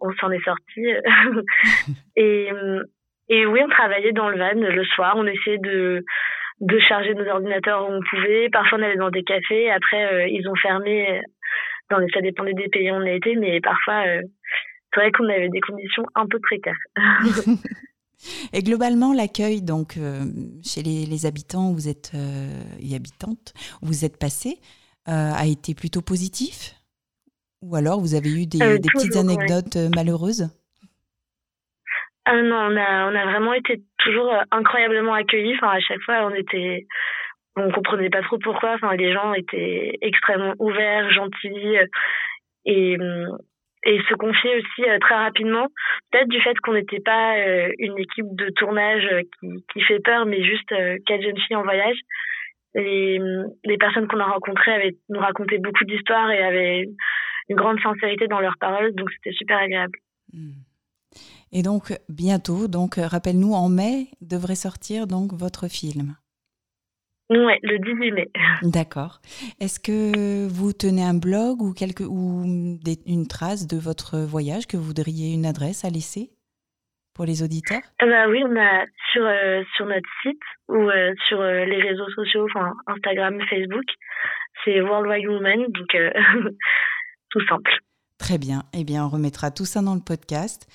on s'en est sorti. et, et oui, on travaillait dans le van le soir. On essayait de de charger nos ordinateurs où on pouvait. Parfois, on allait dans des cafés. Après, ils ont fermé. Dans les, ça dépendait des pays où on était, mais parfois, euh, c'est vrai qu'on avait des conditions un peu précaires. Et globalement, l'accueil donc euh, chez les, les, habitants où vous êtes euh, et habitantes où vous êtes passé euh, a été plutôt positif? Ou alors vous avez eu des, Euh, des petites toujours, anecdotes malheureuses? Ah non, on a, on a vraiment été toujours incroyablement accueillis. Enfin, à chaque fois, on était, on comprenait pas trop pourquoi. Enfin, les gens étaient extrêmement ouverts, gentils et hum, et se confier aussi euh, très rapidement. Peut-être du fait qu'on n'était pas euh, une équipe de tournage euh, qui, fait peur, mais juste quatre jeunes filles en voyage. Les, les personnes qu'on a rencontrées avaient nous raconté beaucoup d'histoires et avaient une grande sincérité dans leurs paroles, donc c'était super agréable. Hmm. Et donc bientôt, donc rappelle-nous en mai devrait sortir donc votre film. Ouais, le 18 mai. D'accord. Est-ce que vous tenez un blog ou quelque ou des, une trace de votre voyage que vous voudriez une adresse à laisser pour les auditeurs? Ah bah oui, on a sur euh, sur notre site ou euh, sur euh, les réseaux sociaux, enfin Instagram, Facebook, c'est Worldwide Woman, donc euh, tout simple. Très bien. Eh bien, on remettra tout ça dans le podcast.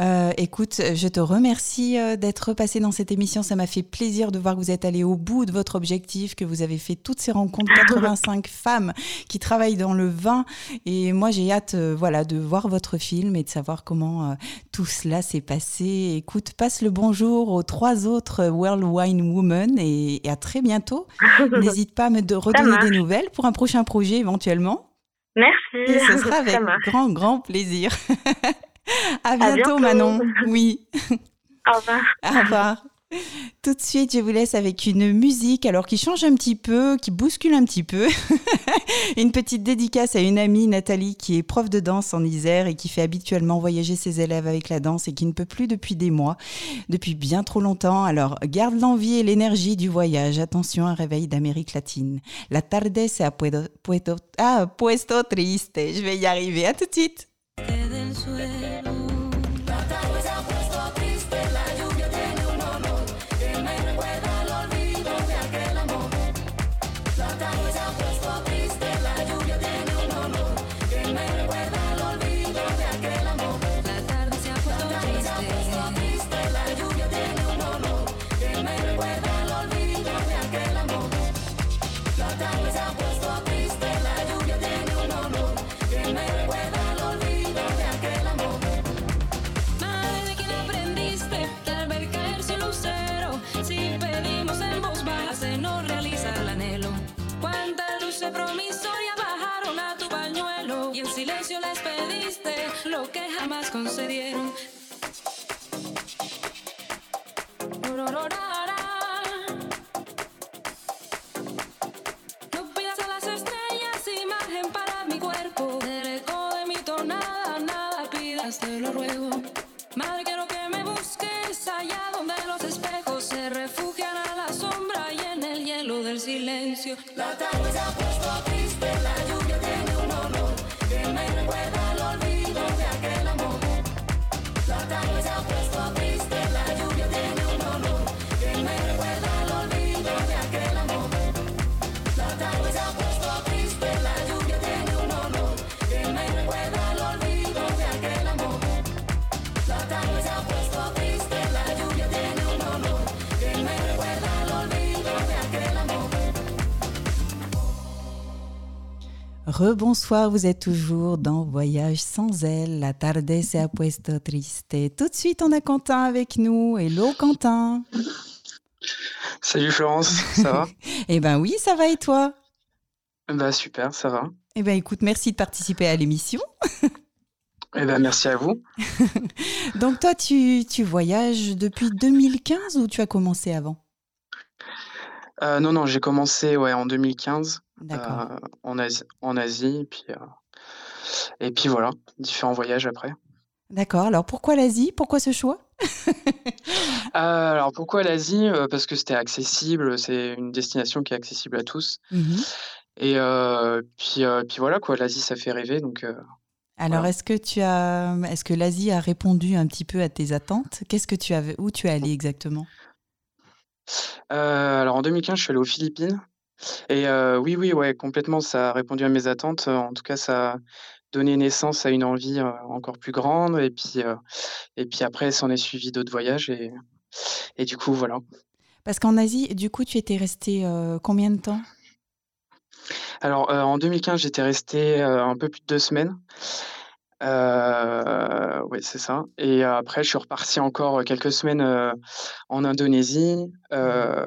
Euh, écoute, je te remercie euh, d'être passé dans cette émission. Ça m'a fait plaisir de voir que vous êtes allé au bout de votre objectif, que vous avez fait toutes ces rencontres, 85 femmes qui travaillent dans le vin. Et moi, j'ai hâte, euh, voilà, de voir votre film et de savoir comment euh, tout cela s'est passé. Écoute, passe le bonjour aux trois autres World Wine Women et, et à très bientôt. N'hésite pas à me de redonner des nouvelles pour un prochain projet éventuellement. Merci. Et ce sera avec grand, grand plaisir. à, bientôt, bientôt. Manon. Oui, Au revoir. au revoir. Tout de suite, je vous laisse avec une musique alors qui change un petit peu, qui bouscule un petit peu. une petite dédicace à une amie, Nathalie, qui est prof de danse en Isère et qui fait habituellement voyager ses élèves avec la danse et qui ne peut plus depuis des mois, depuis bien trop longtemps. Alors, garde l'envie et l'énergie du voyage. Attention, un réveil d'Amérique latine. La tarde se puedo, puedo- ah, puesto triste. Je vais y arriver. À tout de suite. No pidas a las estrellas, imagen para mi cuerpo. Del eco de mi tonada, nada pidas, te lo ruego. Madre, quiero que me busques allá donde los espejos se refugian a la sombra y en el hielo del silencio. La tarde se ha puesto triste, la lluvia tiene un olor que me recuerda. Rebonsoir, vous êtes toujours dans Voyage sans elle. La tarde se ha puesto triste. Tout de suite, on a Quentin avec nous. Hello Quentin. Salut Florence, ça va? Eh ben oui, ça va et toi? Bah super, ça va. Eh ben écoute, merci de participer à l'émission. Eh ben merci à vous. Donc toi, tu, tu voyages depuis 2015 ou tu as commencé avant? Euh, non, non, j'ai commencé ouais, en 2015 D'accord. euh, en Asie, en Asie et, puis, euh, et puis voilà, différents voyages après. D'accord. Alors pourquoi l'Asie? Pourquoi ce choix? Alors pourquoi l'Asie? Parce que c'était accessible, c'est une destination qui est accessible à tous. Mhm. Et puis, puis voilà, quoi, l'Asie ça fait rêver. Donc, Alors Voilà. est-ce que tu as, est-ce que l'Asie a répondu un petit peu à tes attentes? Qu'est-ce que tu avais, où tu es allé exactement? Alors en 2015, je suis allé aux Philippines. Et euh, oui, oui, ouais, complètement, ça a répondu à mes attentes. Euh, En tout cas, ça a donné naissance à une envie euh, encore plus grande. Et puis, euh, et puis après, s'en est suivi d'autres voyages. Et, et du coup, voilà. Parce qu'en Asie, du coup, tu étais resté euh, combien de temps? Alors euh, en 2015, j'étais resté euh, un peu plus de deux semaines. Oui, c'est ça. Et après, je suis reparti encore quelques semaines euh, en Indonésie euh,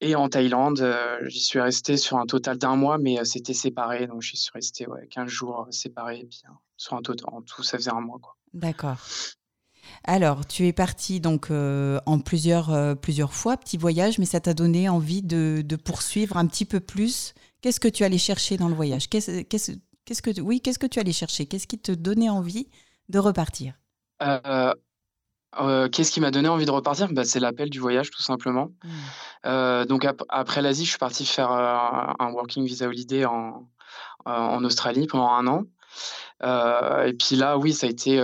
et en Thaïlande. Euh, j'y suis resté sur un total d'un mois, mais c'était séparé. Donc, j'y suis resté ouais, 15 jours séparés. Et puis, euh, sur un total, en tout, ça faisait un mois. D'accord. Alors, tu es parti donc en plusieurs, plusieurs fois, petit voyage, mais ça t'a donné envie de, de poursuivre un petit peu plus. Qu'est-ce que tu allais chercher dans le voyage? Qu'est-ce qu'est-ce- qu'est-ce que, Oui, qu'est-ce que tu allais chercher? Qu'est-ce qui te donnait envie de repartir Euh, euh, Qu'est-ce qui m'a donné envie de repartir? Bah, C'est l'appel du voyage, tout simplement. Euh, donc ap- après l'Asie, je suis parti faire un working visa holiday en, en Australie pendant un an. Et puis là, oui, ça a été,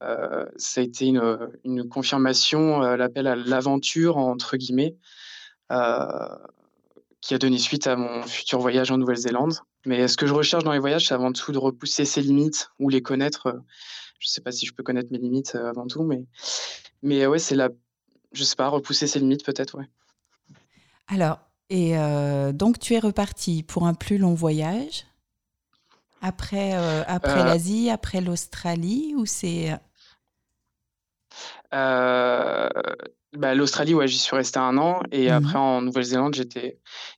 ça a été une, une confirmation, l'appel à l'aventure, entre guillemets, qui a donné suite à mon futur voyage en Nouvelle-Zélande. Mais ce que je recherche dans les voyages, c'est avant tout de repousser ses limites ou les connaître. Je ne sais pas si je peux connaître mes limites euh, avant tout, mais, mais ouais, c'est la, je sais pas, repousser ses limites peut-être, ouais. Alors, et euh, donc tu es reparti pour un plus long voyage après, euh, après Euh, l'Asie, après l'Australie, ou c'est Euh, bah, l'Australie, ouais, j'y suis resté un an. Et Mhm. après, en Nouvelle-Zélande,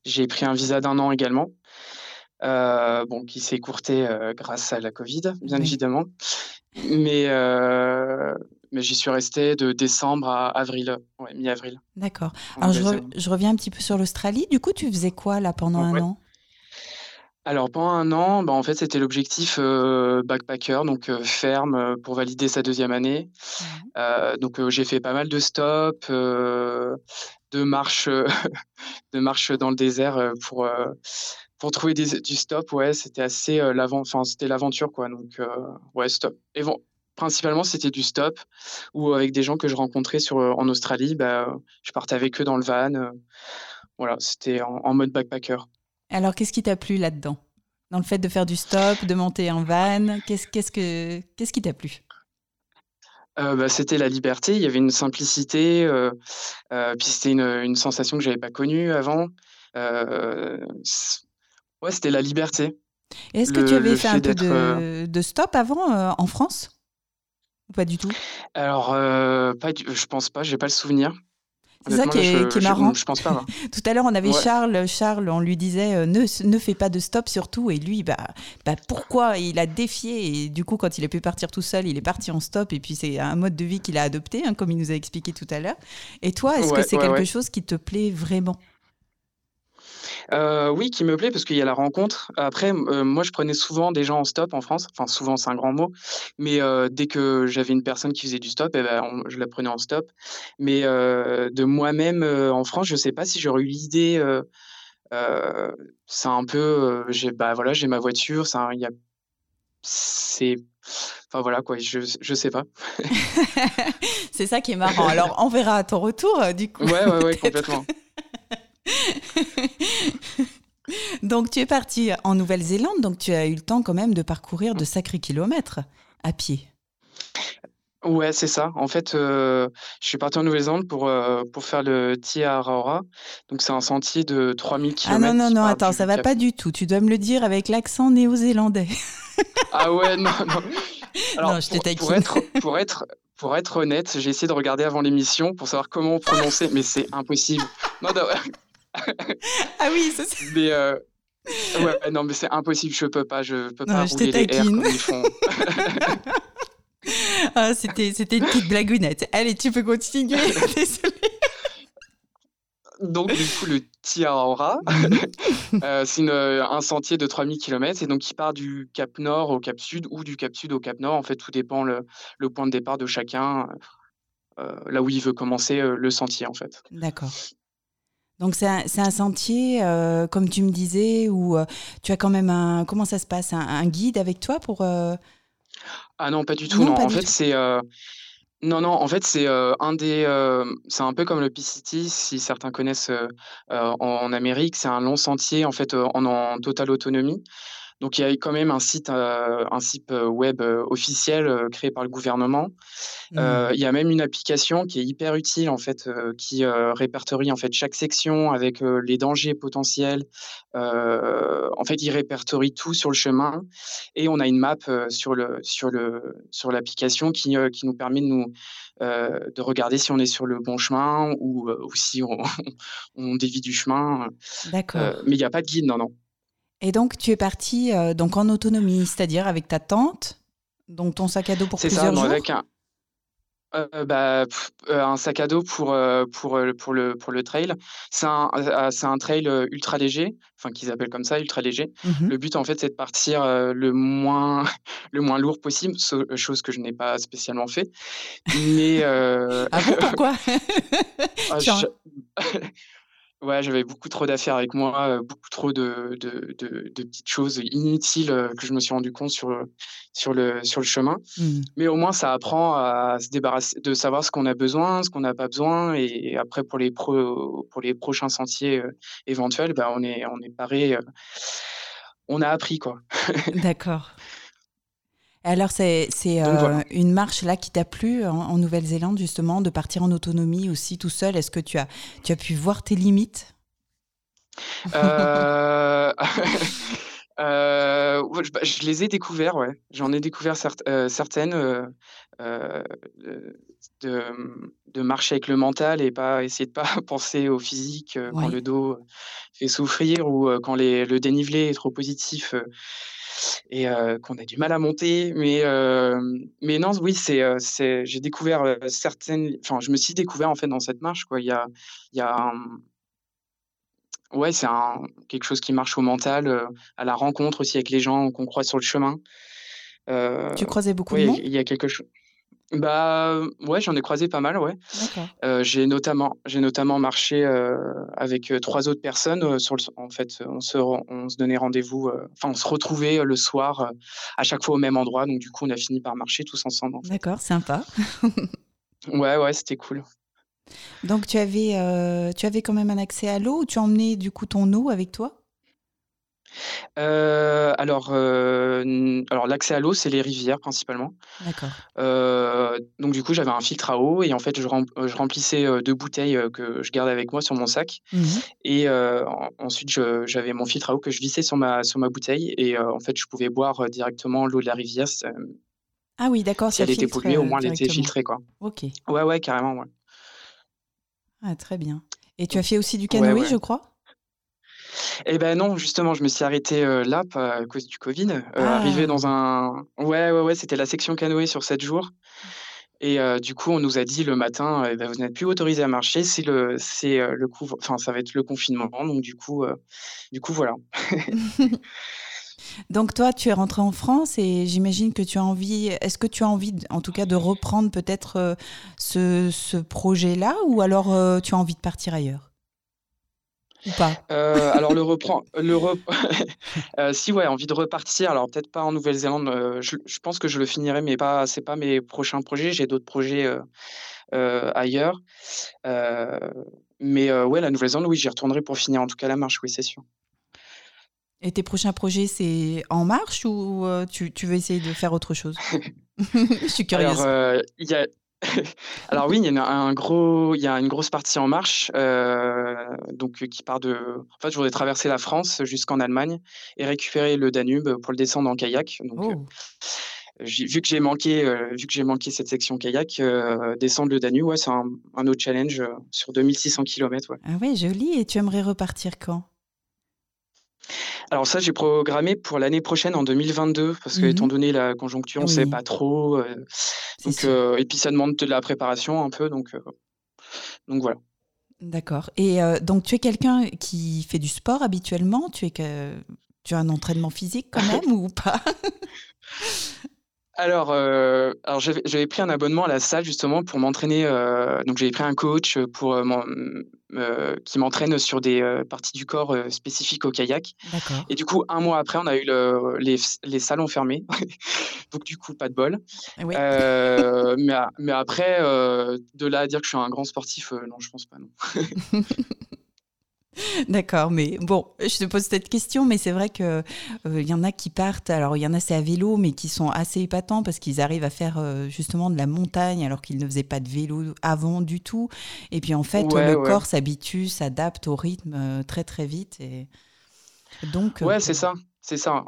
j'ai pris un visa d'un an également. Euh, bon, qui s'est écourté euh, grâce à la Covid, bien évidemment. Mais, euh, mais j'y suis resté de décembre à avril, ouais, mi-avril. D'accord. Alors je, re- Nouvelle-Zélande. je reviens un petit peu sur l'Australie. Du coup, tu faisais quoi là pendant un an? Alors, pendant un an, bah, en fait, c'était l'objectif euh, backpacker, donc ferme pour valider sa deuxième année. Donc, j'ai fait pas mal de stops, de marches, de marches dans le désert pour, pour trouver des- du stop. Ouais, c'était assez euh, l'avent, enfin, c'était l'aventure, quoi. Donc, euh, ouais, stop. Et bon, principalement, c'était du stop ou avec des gens que je rencontrais sur, euh, en Australie. Bah, je partais avec eux dans le van. euh, voilà, c'était en, en mode backpacker. Alors, qu'est-ce qui t'a plu là-dedans? Dans le fait de faire du stop, de monter en van, qu'est-ce qu'est-ce que qu'est-ce qui t'a plu? Euh, bah, c'était la liberté, il y avait une simplicité, euh, euh, puis c'était une, une sensation que j'avais pas connue avant. Ouais, c'était la liberté. Est-ce que tu avais fait fait un peu de, euh, de stop avant euh, en France? Ou pas du tout? Alors, euh, pas du- je pense pas, j'ai pas le souvenir. C'est ça qui là, est, je, qui est je- marrant. Je, pense pas. là. Tout à l'heure, on avait Ouais. Charles. Charles, on lui disait euh, ne, ne fais pas de stop surtout. Et lui, bah, bah pourquoi? Il a défié. Et du coup, quand il a pu partir tout seul, il est parti en stop. Et puis, c'est un mode de vie qu'il a adopté, hein, comme il nous a expliqué tout à l'heure. Et toi, est-ce que c'est ouais, quelque chose qui te plaît vraiment? Euh, oui, qui me plaît parce qu'il y a la rencontre. Après, euh, moi, je prenais souvent des gens en stop en France. Enfin, souvent, c'est un grand mot. Mais euh, dès que j'avais une personne qui faisait du stop, eh ben, on- je la prenais en stop. Mais de moi-même en France, je sais pas si j'aurais eu l'idée. c'est un peu, j'ai, bah voilà, j'ai ma voiture. Il y a, c'est, enfin voilà quoi. Je, je sais pas. C'est ça qui est marrant. Alors, on verra à ton retour, euh, du coup. Ouais, ouais, ouais, complètement. Donc, tu es parti en Nouvelle-Zélande, donc tu as eu le temps quand même de parcourir de sacrés kilomètres à pied. Ouais, c'est ça. En fait, euh, je suis parti en Nouvelle-Zélande pour, euh, pour faire le Tiaraora. Donc, c'est un sentier de 3000 km. Ah non, non, non, attends, ça va pas du tout. Tu dois me le dire avec l'accent néo-zélandais. Ah ouais, non, non. Alors, Non, je pour, pour être, pour être, pour être honnête, j'ai essayé de regarder avant l'émission pour savoir comment prononcer, mais c'est impossible. Non, non, Ah oui, ça, c'est- mais, euh, ouais, non, mais c'est impossible, je peux pas, je peux Non, pas rouler les taquine. comme ils font. ah, c'était, c'était une petite blagounette. Allez, tu peux continuer. Désolée. Donc, du coup, le Tiaraora, Mhm. euh, c'est une- un sentier de 3000 km et donc qui part du Cap Nord au Cap Sud ou du Cap Sud au Cap Nord. En fait, tout dépend le, le point de départ de chacun, euh, là où il veut commencer euh, le sentier, en fait. D'accord. Donc, c'est un, sentier, euh, comme tu me disais, où euh, tu as quand même un. Comment ça se passe? Un, un guide avec toi pour. euh, Ah non, pas du tout. Non, en fait, c'est non, non. En fait, c'est euh, un des. euh, c'est un peu comme le PCT, si certains connaissent euh, en, en Amérique. C'est un long sentier, en fait, en, en totale autonomie. Donc, il y a quand même un site, euh, un site euh, web euh, officiel créé par le gouvernement. Euh, il y a même une application qui est hyper utile en fait, qui répertorie en fait chaque section avec les dangers potentiels. En fait, il répertorie tout sur le chemin et on a une map sur le sur le sur l'application qui qui nous permet de nous euh, de regarder si on est sur le bon chemin ou, ou si on, on dévie du chemin. D'accord. Euh, mais il n'y a pas de guide, non, non. Et donc, tu es parti euh, donc en autonomie, c'est-à-dire avec ta tente, donc ton sac à dos pour C'est plusieurs ça, non, jours. avec un, euh, bah, euh, un sac à dos pour, pour, pour, le, pour le trail. C'est un, c'est un trail ultra léger, enfin qu'ils appellent comme ça, ultra léger. Mhm. Le but, en fait, c'est de partir le, moins, le moins lourd possible, chose que je n'ai pas spécialement fait. Mais. euh, Ah bon, pourquoi? Ah, je- Ouais, j'avais beaucoup trop d'affaires avec moi, beaucoup trop de, de, de, de petites choses inutiles que je me suis rendu compte sur, le- sur, le, sur le chemin. Hmm. Mais au moins, ça apprend à se débarrasser, de savoir ce qu'on a besoin, ce qu'on n'a pas besoin. Et après, pour les, pro, pour les prochains sentiers euh, éventuels, bah, on, est, on est paré. euh, on a appris, quoi. D'accord. Alors, c'est euh, voilà. une marche là qui t'a plu en, en Nouvelle-Zélande, justement, de partir en autonomie aussi tout seul? Est-ce que tu as, tu as pu voir tes limites? Euh, euh, je, bah, je les ai découverts, ouais. J'en ai découvert certes- euh, certaines euh, de, de marcher avec le mental et pas essayer de pas penser au physique quand le dos fait souffrir ou quand les, le dénivelé est trop positif et euh, qu'on a du mal à monter. Mais, euh, mais non, oui, c'est, euh, c'est, j'ai découvert certaines. Enfin, je me suis découvert en fait dans cette marche, quoi. Il y a, il y a un- Ouais, c'est un, quelque chose qui marche au mental, euh, à la rencontre aussi avec les gens qu'on croise sur le chemin. Euh, Tu croisais beaucoup ouais, de monde? il y a quelque chose. Bah ouais, j'en ai croisé pas mal, ouais. Euh, j'ai notamment, j'ai notamment marché euh, avec euh, trois autres personnes. euh, sur le, en fait, on se, ren- on se donnait rendez-vous, euh, enfin, on se retrouvait euh, le soir euh, à chaque fois au même endroit. Donc, du coup, on a fini par marcher tous ensemble. en fait. D'accord, sympa. Ouais, ouais, c'était cool. Donc, tu avais, euh, tu avais quand même un accès à l'eau ou tu emmenais du coup ton eau avec toi? Euh, alors, euh, alors l'accès à l'eau, c'est les rivières principalement. D'accord. Euh, donc du coup, j'avais un filtre à eau et en fait, je, rem- je remplissais deux bouteilles que je garde avec moi sur mon sac. Mhm. Et en- ensuite, j'avais mon filtre à eau que je vissais sur ma, sur ma bouteille et en fait, je pouvais boire directement l'eau de la rivière. Ah oui, d'accord. si elle était polluée, au moins elle était filtrée, quoi. Ok. Ouais, ouais, carrément, ouais. Ah, très bien. Et tu as fait aussi du Ouais, canoë, ouais. je crois? Eh ben non, justement, je me suis arrêté euh, là à cause du Covid. Euh, Ah. Arrivé dans un... Ouais, ouais, ouais, c'était la section canoë sur 7 jours. Et euh, du coup, on nous a dit le matin, eh ben, vous n'êtes plus autorisé à marcher, c'est le, c'est euh, le couvre, enfin, ça va être le confinement. Donc du coup, du coup, voilà. Donc toi, tu es rentré en France et j'imagine que tu as envie, est-ce que tu as envie, en tout cas, de reprendre peut-être ce, ce projet-là ou alors tu as envie de partir ailleurs? Ou pas Euh, alors le reprend, le Euh, si ouais, envie de repartir. Alors peut-être pas en Nouvelle-Zélande. euh, je, je pense que je le finirai, mais pas, c'est pas mes prochains projets. J'ai d'autres projets ailleurs. Mais ouais, la Nouvelle-Zélande, oui, j'y retournerai pour finir en tout cas la marche, oui, c'est sûr. Et tes prochains projets, c'est en marche ou tu, tu veux essayer de faire autre chose? Je suis curieuse. Alors, il y a... Alors oui, il y a un gros, il y a une grosse partie en marche, euh, donc euh, qui part de. En fait, je voudrais traverser la France jusqu'en Allemagne et récupérer le Danube pour le descendre en kayak. Donc, euh, Oh, vu que j'ai manqué, euh, vu que j'ai manqué cette section kayak, descendre le Danube, ouais, c'est un, un autre challenge sur 2600 km. Ouais. ah ouais, joli. Et tu aimerais repartir quand? Alors ça, j'ai programmé pour l'année prochaine, en 2022, parce que étant donné la conjoncture, on ne sait pas trop. euh, donc, euh, et puis ça demande de la préparation un peu, donc, euh, donc voilà. D'accord. Et donc, tu es quelqu'un qui fait du sport habituellement? Tu es que... tu as un entraînement physique quand même ou pas? Alors, euh, alors j'avais pris un abonnement à la salle justement pour m'entraîner. euh, donc j'avais pris un coach pour euh, qui m'entraîne sur des parties du corps spécifiques au kayak. Et du coup, un mois après, on a eu le, les, les salons fermés. donc du coup, pas de bol. Oui. Euh, mais, mais après, de là à dire que je suis un grand sportif, non, je pense pas. Non. D'accord, mais bon, je te pose cette question, mais c'est vrai que euh, y en a qui partent. Alors, il y en a c'est à vélo, mais qui sont assez épatants parce qu'ils arrivent à faire euh, justement de la montagne alors qu'ils ne faisaient pas de vélo avant du tout. Et puis en fait, Ouais, le ouais. corps s'habitue, s'adapte au rythme euh, très très vite. Et donc, Ouais, c'est ça, c'est ça.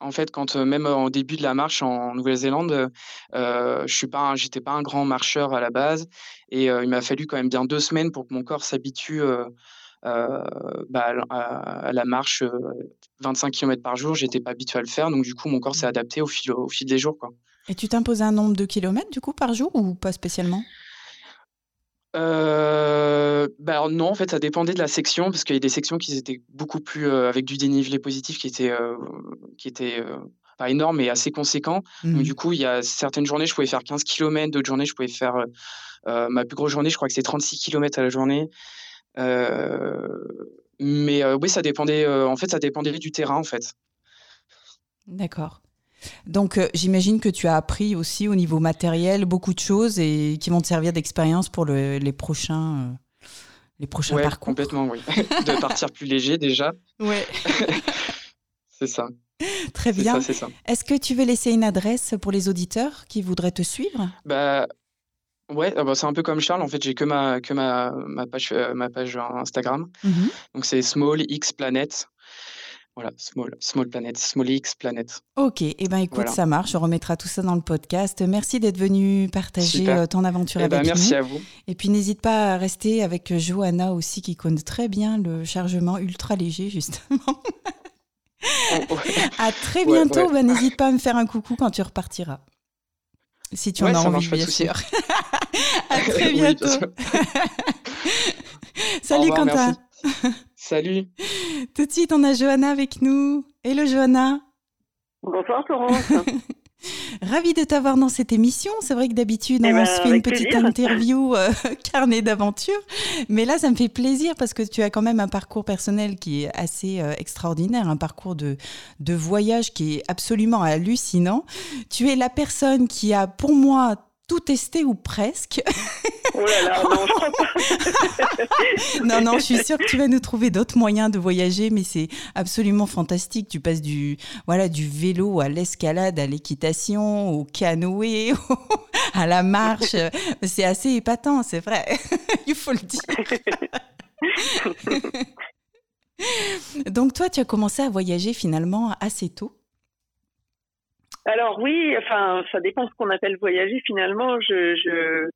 En fait, quand euh, même en début de la marche en Nouvelle-Zélande, euh, je suis pas, un- j'étais pas un grand marcheur à la base, et euh, il m'a fallu quand même bien deux semaines pour que mon corps s'habitue euh, euh, bah, à, la marche euh, 25 km par jour. J'étais pas habitué à le faire, donc du coup, mon corps s'est adapté au fil, au fil des jours, quoi. Et tu t'imposes un nombre de kilomètres du coup par jour ou pas spécialement? Euh, bah alors non, en fait, ça dépendait de la section, parce qu'il y a des sections qui étaient beaucoup plus euh, avec du dénivelé positif qui était, euh, qui était euh, pas énorme, mais assez conséquent. Donc, Mhm. du coup, il y a certaines journées, je pouvais faire 15 km, d'autres journées, je pouvais faire euh, euh, ma plus grosse journée, je crois que c'est 36 km à la journée. Euh, mais euh, oui, ça dépendait, euh, en fait, ça dépendait du terrain, en fait. D'accord. Donc, j'imagine que tu as appris aussi au niveau matériel beaucoup de choses et qui vont te servir d'expérience pour le- les prochains, les prochains Ouais, parcours. complètement, oui. De partir plus léger déjà, Ouais. c'est ça. Très bien. ça, c'est ça. Est-ce que tu veux laisser une adresse pour les auditeurs qui voudraient te suivre? Bah, ouais, ah bah, c'est un peu comme Charles, en fait, j'ai que ma, que ma, ma page, euh, ma page Instagram. Mhm. Donc, c'est Small X Planet. Voilà, Small, Small Planet, Small X Planet. Ok, eh ben écoute, Voilà. ça marche. On remettra tout ça dans le podcast. Merci d'être venu partager Super. euh, ton aventure Eh ben, avec merci nous. à vous. Et puis n'hésite pas à rester avec Johanna aussi, qui connaît très bien le chargement ultra léger, justement. Oh. À très Ouais, bientôt. ouais. Bah, n'hésite pas à me faire un coucou quand tu repartiras. Si tu en as envie, bien sûr. à très bientôt. Salut revoir, Quentin. merci. Salut. Tout de suite, on a Johanna avec nous. Hello Johanna. Bonsoir Florence. Ravie de t'avoir dans cette émission. C'est vrai que d'habitude, Eh on ben, se fait une petite plaisir. interview euh, carnet d'aventure. Mais là, ça me fait plaisir parce que tu as quand même un parcours personnel qui est assez euh, extraordinaire, un parcours de, de voyage qui est absolument hallucinant. Tu es la personne qui a, pour moi, tout testé ou presque. Oh là là, non, je crois pas. non, non, je suis sûre que tu vas nous trouver d'autres moyens de voyager, mais c'est absolument fantastique. Tu passes du, voilà, du vélo à l'escalade, à l'équitation, au canoë, à la marche. C'est assez épatant, c'est vrai. Il faut le dire. Donc toi, tu as commencé à voyager finalement assez tôt? Alors oui, enfin, ça dépend ce qu'on appelle voyager finalement. Je, je,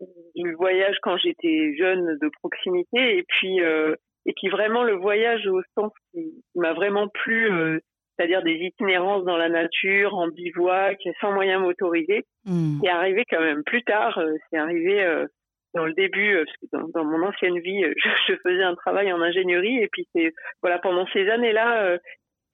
je voyage quand j'étais jeune de proximité et puis euh, et puis vraiment le voyage au sens qui, m'a vraiment plu, euh, c'est-à-dire des itinérances dans la nature, en bivouac, sans moyens motorisés. Hmm. C'est arrivé quand même plus tard. euh, C'est arrivé euh, dans le début, euh, parce que dans, dans mon ancienne vie, je, je faisais un travail en ingénierie, et puis c'est voilà pendant ces années-là euh,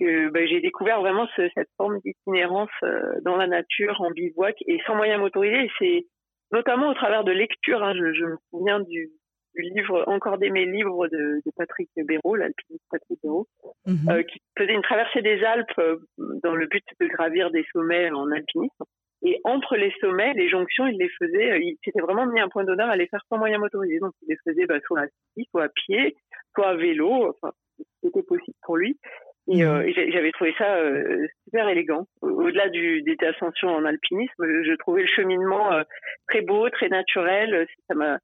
que ben, j'ai découvert vraiment ce- cette forme d'itinérance euh, dans la nature, en bivouac et sans moyens motorisés. C'est notamment au travers de lectures. hein. je, je me souviens du, du livre Encore d'aimer livre de, de Patrick Béraud, l'alpiniste Patrick Béraud, Mhm. euh, qui faisait une traversée des Alpes euh, dans le but de gravir des sommets en alpinisme. Et entre les sommets, les jonctions, il les faisait, euh, il s'était vraiment mis un point d'honneur à les faire sans moyens motorisés. Donc, il les faisait bah, soit à ski, soit à pied, soit à vélo, enfin, c'était possible pour lui. Et, Mhm. euh, j'avais trouvé ça euh, super élégant. Au- Au-delà du, des ascensions en alpinisme, je, je trouvais le cheminement euh, très beau, très naturel. Ça m'a,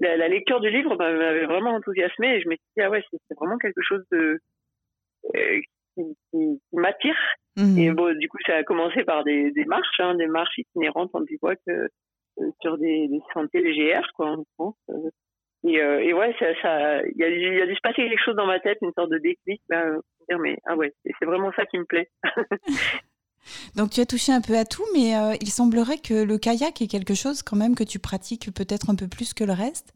la, la lecture du livre m'avait vraiment enthousiasmé et je me suis dit, ah ouais, c'est vraiment quelque chose de, euh, qui, qui- qui m'attire. Mhm. Et bon, du coup, ça a commencé par des, des marches, hein, des marches itinérantes en bivouac euh, sur des, des sentiers LGR, quoi, en France. euh. Et, euh, et ouais, ça, ça, il y a, il y a dû se passer quelque chose dans ma tête, une sorte de déclic, là, dire, mais ah ouais, c'est vraiment ça qui me plaît. Donc tu as touché un peu à tout, mais euh, il semblerait que le kayak est quelque chose quand même que tu pratiques peut-être un peu plus que le reste.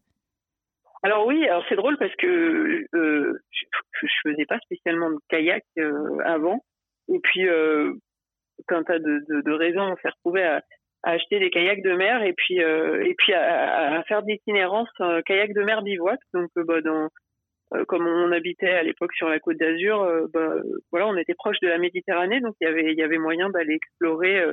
Alors oui, alors c'est drôle parce que euh, je, je faisais pas spécialement de kayak euh, avant. Et puis, quand t'as de, de, de raisons, on s'est retrouvé à, à acheter des kayaks de mer et puis et puis à, à faire d'itinérance kayak de mer bivouac. Donc bah, dans comme on habitait à l'époque sur la côte d'Azur, euh, bah, euh, voilà, on était proche de la Méditerranée, donc il y avait il y avait moyen d'aller explorer euh,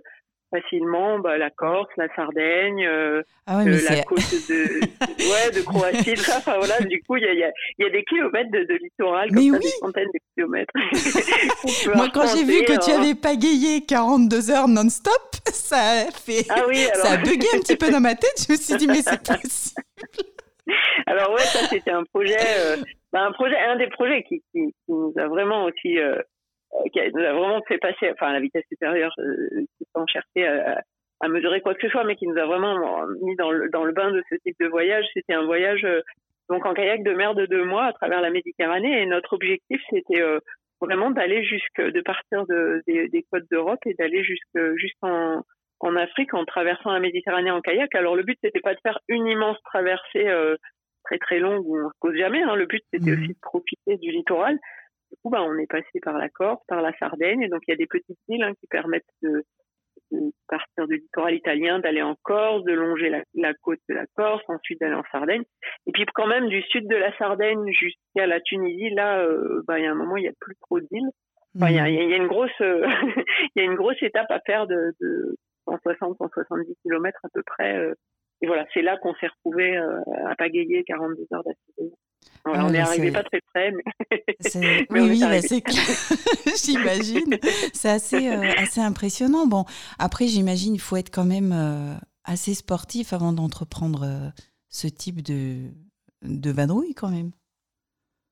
facilement bah, la Corse, la Sardaigne, euh, Ah ouais, euh, la côte de, ouais, de Croatie. Enfin voilà, du coup, il y a, y, a, y a des kilomètres de, de littoral, comme Mais ça, oui. des centaines de kilomètres. Moi, quand j'ai vu que tu arpenter, avais pagayé 42 heures non-stop, ça a fait. Ah oui, alors. Ça a bugué un petit peu dans ma tête. Je me suis dit, mais c'est possible. Alors ouais, ça c'était un projet, euh, bah, un projet, un des projets qui, qui, nous a vraiment aussi, euh, euh, qui a- nous a vraiment fait passer, enfin à la vitesse supérieure, euh, sans chercher à, mesurer quoi que ce soit, mais qui nous a vraiment mis dans le dans le bain de ce type de voyage. C'était un voyage euh, donc en kayak de mer de deux mois à travers la Méditerranée, et notre objectif c'était euh, vraiment d'aller jusque, de partir de, des, côtes d'Europe et d'aller jusque jusqu'en en Afrique en traversant la Méditerranée en kayak. Alors le but c'était pas de faire une immense traversée euh, très très longue où on se pose jamais. Hein. Le but c'était Mhm. aussi de profiter du littoral. Du coup, bah, on est passé par la Corse, par la Sardaigne. Et donc il y a des petites îles hein, qui permettent de, de partir du littoral italien, d'aller en Corse, de longer la, la côte de la Corse, ensuite d'aller en Sardaigne. Et puis quand même du sud de la Sardaigne jusqu'à la Tunisie, là, euh, bah, il y a un moment il y a plus trop d'îles. Enfin, il y, a, il y a une grosse, il y a une grosse étape à faire de, de 160, 170 km à peu près. euh, et voilà, c'est là qu'on s'est retrouvé euh, à pagayer 42 heures d'affilée. Voilà, Ah, on n'est arrivé pas très près, mais, Oui, oui, bah, c'est clair. j'imagine. C'est assez, euh, assez impressionnant. Bon, après, j'imagine il faut être quand même euh, assez sportif avant d'entreprendre euh, ce type de, de vadrouille quand même.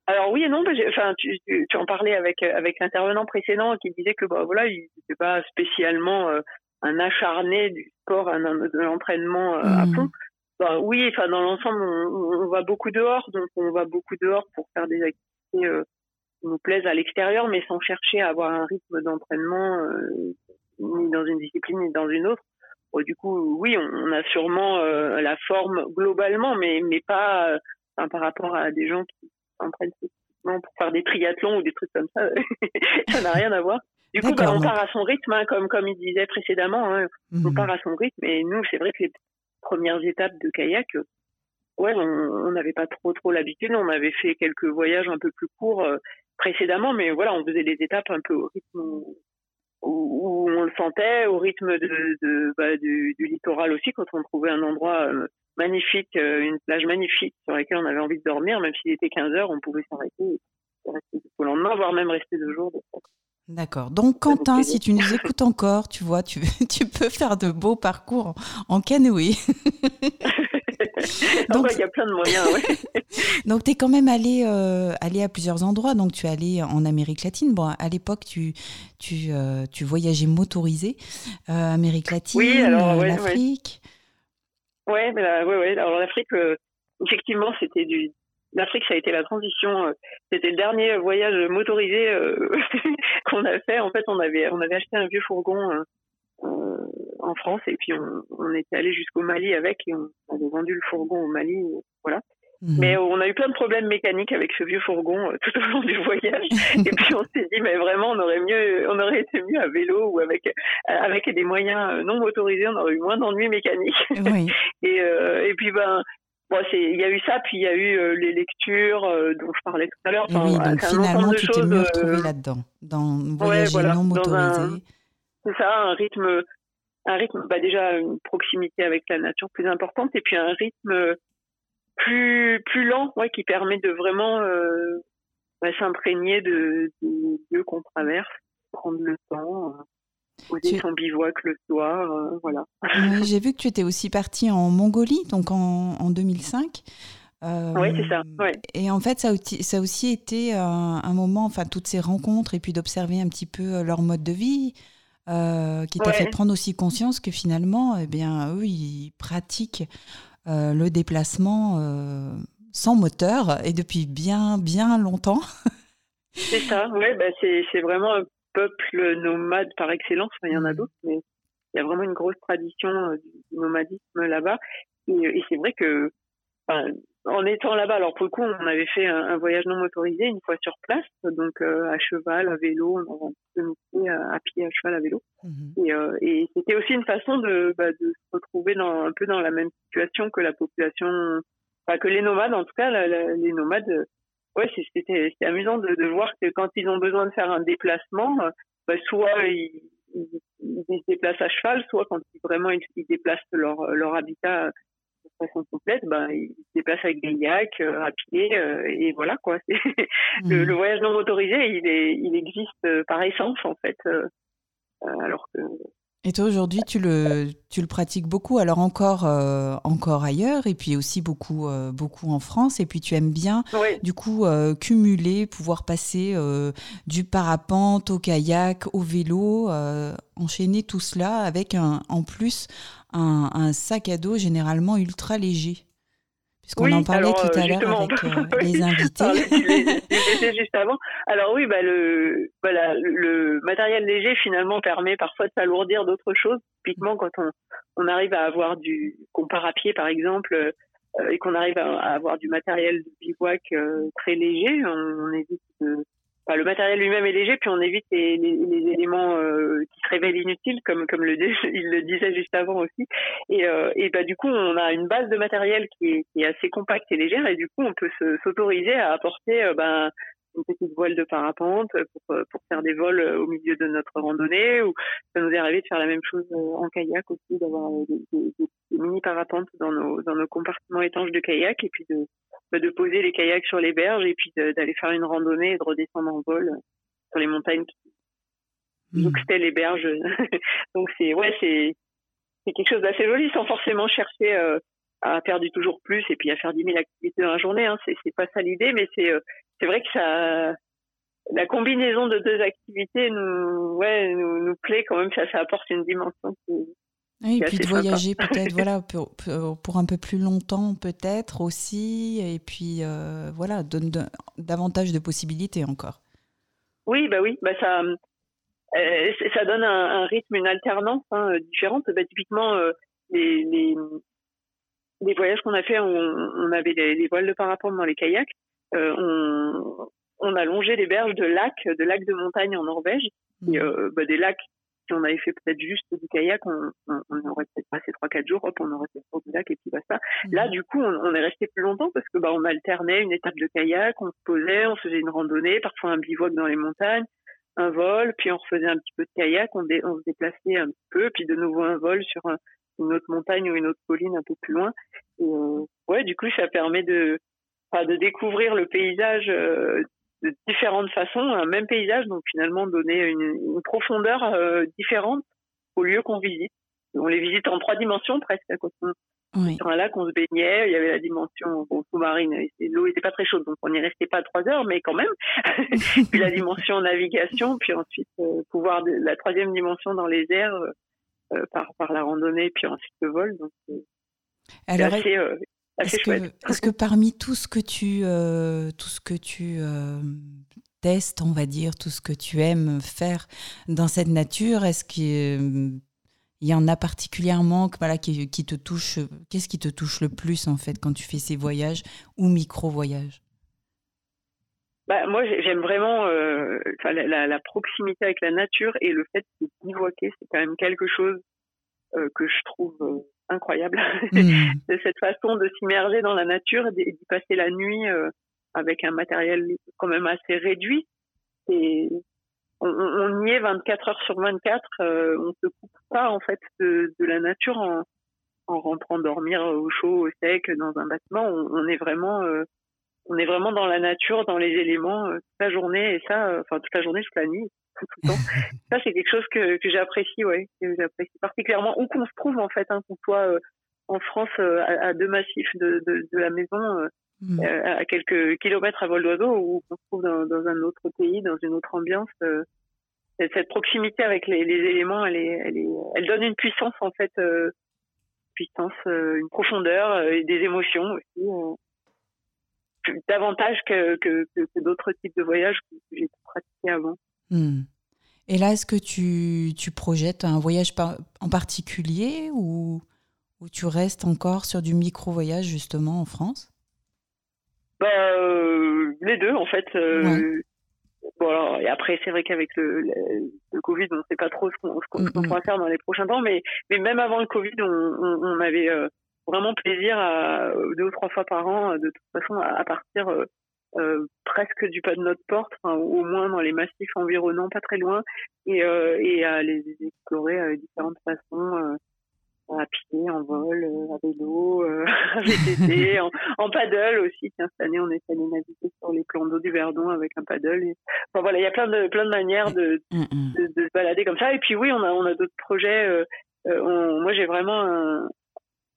Alors oui et non, enfin tu, tu, tu en parlais avec avec l'intervenant précédent qui disait que bah voilà, il n'était pas spécialement un acharné du sport, un, de l'entraînement euh, à Mhm. fond. Bah, oui, enfin dans l'ensemble, on, on va beaucoup dehors, donc on va beaucoup dehors pour faire des activités euh, qui nous plaisent à l'extérieur, mais sans chercher à avoir un rythme d'entraînement euh, ni dans une discipline ni dans une autre. Bon, du coup, oui, on, on a sûrement euh, la forme globalement, mais mais pas enfin, par rapport à des gens qui s'entraînent spécifiquement pour faire des triathlons ou des trucs comme ça. ça n'a rien à voir. Du coup, bah, on part à son rythme, hein, comme comme il disait précédemment. hein, on Mhm. part à son rythme. Et nous, c'est vrai que les premières étapes de kayak, euh, ouais, on n'avait pas trop trop l'habitude. On avait fait quelques voyages un peu plus courts euh, précédemment, mais voilà, on faisait des étapes un peu au rythme où, où on le sentait, au rythme de, de bah, du, du littoral aussi, quand on trouvait un endroit euh, magnifique, euh, une plage magnifique sur laquelle on avait envie de dormir, même s'il était 15 heures, on pouvait s'arrêter rester jusqu'au lendemain, voire même rester deux jours. D'accord. Donc, Quentin, si tu nous écoutes encore, tu vois, tu, tu peux faire de beaux parcours en, en canoë. Donc, il y a plein de moyens, ouais. Donc, tu es quand même allé, euh, allé à plusieurs endroits. Donc, tu es allé en Amérique latine. Bon, à l'époque, tu, tu, euh, tu voyageais motorisé. Euh, Amérique latine, Oui, alors, ouais, l'Afrique. Là, ouais, ouais. Alors l'Afrique, effectivement, c'était du l'Afrique, ça a été la transition. euh, C'était le dernier voyage motorisé euh, qu'on a fait. En fait, on avait, on avait acheté un vieux fourgon euh, en France et puis on, on était allé jusqu'au Mali avec et on avait vendu le fourgon au Mali. Voilà. Mhm. Mais on a eu plein de problèmes mécaniques avec ce vieux fourgon euh, tout au long du voyage. et puis on s'est dit, mais vraiment, on aurait mieux, on aurait été mieux à vélo ou avec avec des moyens non motorisés, on aurait eu moins d'ennuis mécaniques. Oui. et et puis ben. Bon, il y a eu ça, puis il y a eu euh, les lectures euh, dont je parlais tout à l'heure. Enfin, oui, donc finalement, de tu t'es choses, mieux euh, là-dedans, dans voyager voilà, non motorisé. c'est ça, un rythme, un rythme, bah déjà une proximité avec la nature plus importante, et puis un rythme plus plus lent, ouais, qui permet de vraiment euh, bah, s'imprégner de, des lieux qu'on traverse, prendre le temps, poser Tu- son bivouac le soir, euh, voilà. Oui, J'ai vu que tu étais aussi partie en Mongolie, donc en, en 2005. Euh, Oui, c'est ça, ouais. Et en fait, ça a, aussi- ça a aussi été euh, un moment, enfin, toutes ces rencontres et puis d'observer un petit peu euh, leur mode de vie, qui t'a Ouais. fait prendre aussi conscience que finalement, eh bien, eux, ils pratiquent le déplacement sans moteur et depuis bien, bien longtemps. C'est ça, ouais, bah c'est c'est vraiment peuple nomade par excellence. Enfin, il y en a Mm. d'autres, mais il y a vraiment une grosse tradition euh, du nomadisme là-bas. Et, et c'est vrai que, enfin, en étant là-bas, alors pour le coup, on avait fait un, un voyage non motorisé une fois sur place, donc euh, à cheval, à vélo, on avait à, à pied, à cheval, à vélo. Mhm. Et, euh, et c'était aussi une façon de, bah, de se retrouver dans, un peu dans la même situation que la population, enfin, que les nomades, en tout cas, la- la- les nomades. Euh, Ouais, c'est- c'était amusant de, de voir que quand ils ont besoin de faire un déplacement, euh, bah, soit ils, ils, ils se déplacent à cheval, soit quand ils, vraiment ils, ils déplacent leur, leur habitat de façon complète, bah, ils se déplacent avec des yaks, euh, à pied, euh, et voilà quoi. C'est- le, le voyage non motorisé, il, est, il existe euh, par essence en fait. euh, euh, alors que Et toi, aujourd'hui, tu le, tu le pratiques beaucoup, alors encore, euh, encore ailleurs, et puis aussi beaucoup, euh, beaucoup en France, et puis tu aimes bien, du coup, euh, cumuler, pouvoir passer euh, du parapente au kayak, au vélo, euh, enchaîner tout cela avec un, en plus un, un sac à dos généralement ultra léger. Puisqu'on Oui, en parlait alors, tout euh, à l'heure justement, avec euh, les invités. juste avant. Alors oui, bah le, voilà, le matériel léger finalement permet parfois de s'alourdir d'autres choses. Typiquement, quand on, on arrive à avoir du, qu'on part à pied par exemple, euh, et qu'on arrive à, à avoir du matériel de bivouac euh, très léger, on, on évite de, le matériel lui-même est léger, puis on évite les, les, les éléments euh, qui se révèlent inutiles, comme comme le il le disait juste avant aussi. Et, euh, et bah du coup, on a une base de matériel qui est, qui est assez compacte et légère, et du coup, on peut se- s'autoriser à apporter euh, ben, une petite voile de parapente pour, euh, pour faire des vols euh, au milieu de notre randonnée, ou ça nous est arrivé de faire la même chose en kayak aussi, d'avoir des, des- des- mini parapentes dans nos, dans nos compartiments étanches de kayak, et puis de, de poser les kayaks sur les berges, et puis d'aller faire une randonnée et de redescendre en vol sur les montagnes qui Mhm. jouxtaient les berges. Donc c'est ouais, c'est c'est quelque chose d'assez joli sans forcément chercher euh, à faire du toujours plus et puis à faire 10 000 activités dans la journée. Hein. C'est c'est pas ça l'idée, mais c'est euh, c'est vrai que ça la combinaison de deux activités nous ouais nous, nous plaît quand même. Ça ça apporte une dimension. qui- Oui, et puis de voyager peut-être voilà, pour, pour- un peu plus longtemps peut-être aussi, et puis euh, voilà, donne davantage de possibilités encore. Oui, bah oui, bah ça, euh, ça donne un, un rythme, une alternance hein, différente. Bah, typiquement, euh, les, les, les voyages qu'on a fait, on, on avait des, des voiles de parapente dans les kayaks. On, on a longé les berges de lacs, de lacs de montagne en Norvège, et euh, bah, des lacs. Si on avait fait peut-être juste du kayak, on, on, on aurait peut-être passé 3-4 jours, hop, on aurait fait le tour du lac et puis basta. Là, du coup, on, on est resté plus longtemps parce que bah, on alternait une étape de kayak, on se posait, on faisait une randonnée, parfois un bivouac dans les montagnes, un vol, puis on refaisait un petit peu de kayak, on, dé- on se déplaçait un petit peu, puis de nouveau un vol sur un- une autre montagne ou une autre colline un peu plus loin. Et euh, ouais, du coup, ça permet de, de découvrir le paysage euh, de différentes façons, un même paysage, donc finalement donner une, une profondeur euh, différente aux lieux qu'on visite. On les visite en trois dimensions presque. Quand on, Oui. sur un lac, on se baignait, il y avait la dimension bon, sous-marine, l'eau était pas très chaude, donc on n'y restait pas trois heures, mais quand même. puis la dimension navigation, puis ensuite euh, pouvoir de, la troisième dimension dans les airs euh, par, par la randonnée, puis ensuite le vol. Donc Alors, assez Est-ce que, parmi tout ce que tu, euh, tout ce que tu euh, testes, on va dire, tout ce que tu aimes faire dans cette nature, est-ce qu'il il y en a particulièrement voilà, qui, qui te touche Qu'est-ce qui te touche le plus en fait quand tu fais ces voyages ou micro-voyages? Bah, moi, j'ai- j'aime vraiment euh, la, la- la proximité avec la nature et le fait de bivouaquer, c'est quand même quelque chose euh, que je trouve incroyable. Hmm. de cette façon de s'immerger dans la nature et d'y passer la nuit euh, avec un matériel quand même assez réduit. Et on, y est 24 heures sur 24. euh, on se coupe pas en fait de, de la nature en, en rentrant dormir au chaud, au sec, dans un bâtiment. On, on est vraiment, euh, on est vraiment dans la nature, dans les éléments euh, toute la journée et ça, enfin toute la journée, toute la nuit, tout, tout le temps. ça c'est quelque chose que, que j'apprécie, ouais, que j'apprécie particulièrement où qu'on se trouve en fait, hein, qu'on soit euh, en France euh, à, à deux massifs de, de, de la maison. euh, euh, à quelques kilomètres à vol d'oiseau ou qu'on se trouve dans, dans un autre pays, dans une autre ambiance. cette proximité avec les, les éléments, elle, est, elle, est, elle donne une puissance en fait, puissance, une profondeur et des émotions aussi. davantage que, que, que, que d'autres types de voyages que j'ai pratiqués avant. Hmm. Et là, est-ce que tu, tu projettes un voyage par- en particulier ou, ou tu restes encore sur du micro-voyage justement en France? Bah, euh, les deux en fait. euh, Bon, alors, et après, c'est vrai qu'avec le, le, le Covid, on ne sait pas trop ce qu'on mm. pourra faire dans les prochains temps, mais, mais même avant le Covid, on, on, on avait euh, vraiment plaisir à euh, deux ou trois fois par an, de toute façon, à, à partir euh, euh, presque du pas de notre porte, enfin, au moins dans les massifs environnants, pas très loin, et, euh, et à les explorer euh, de différentes façons. euh, à pied, en vol, euh, à vélo, euh, à VTT, en, en paddle aussi. Tiens, cette année, on est allé naviguer sur les plans d'eau du Verdon avec un paddle. Et... Enfin voilà, il y a plein de plein de manières de, Hmm, hmm. de, de se balader comme ça. Et puis oui, on a on a d'autres projets. euh, euh, on- moi, j'ai vraiment un,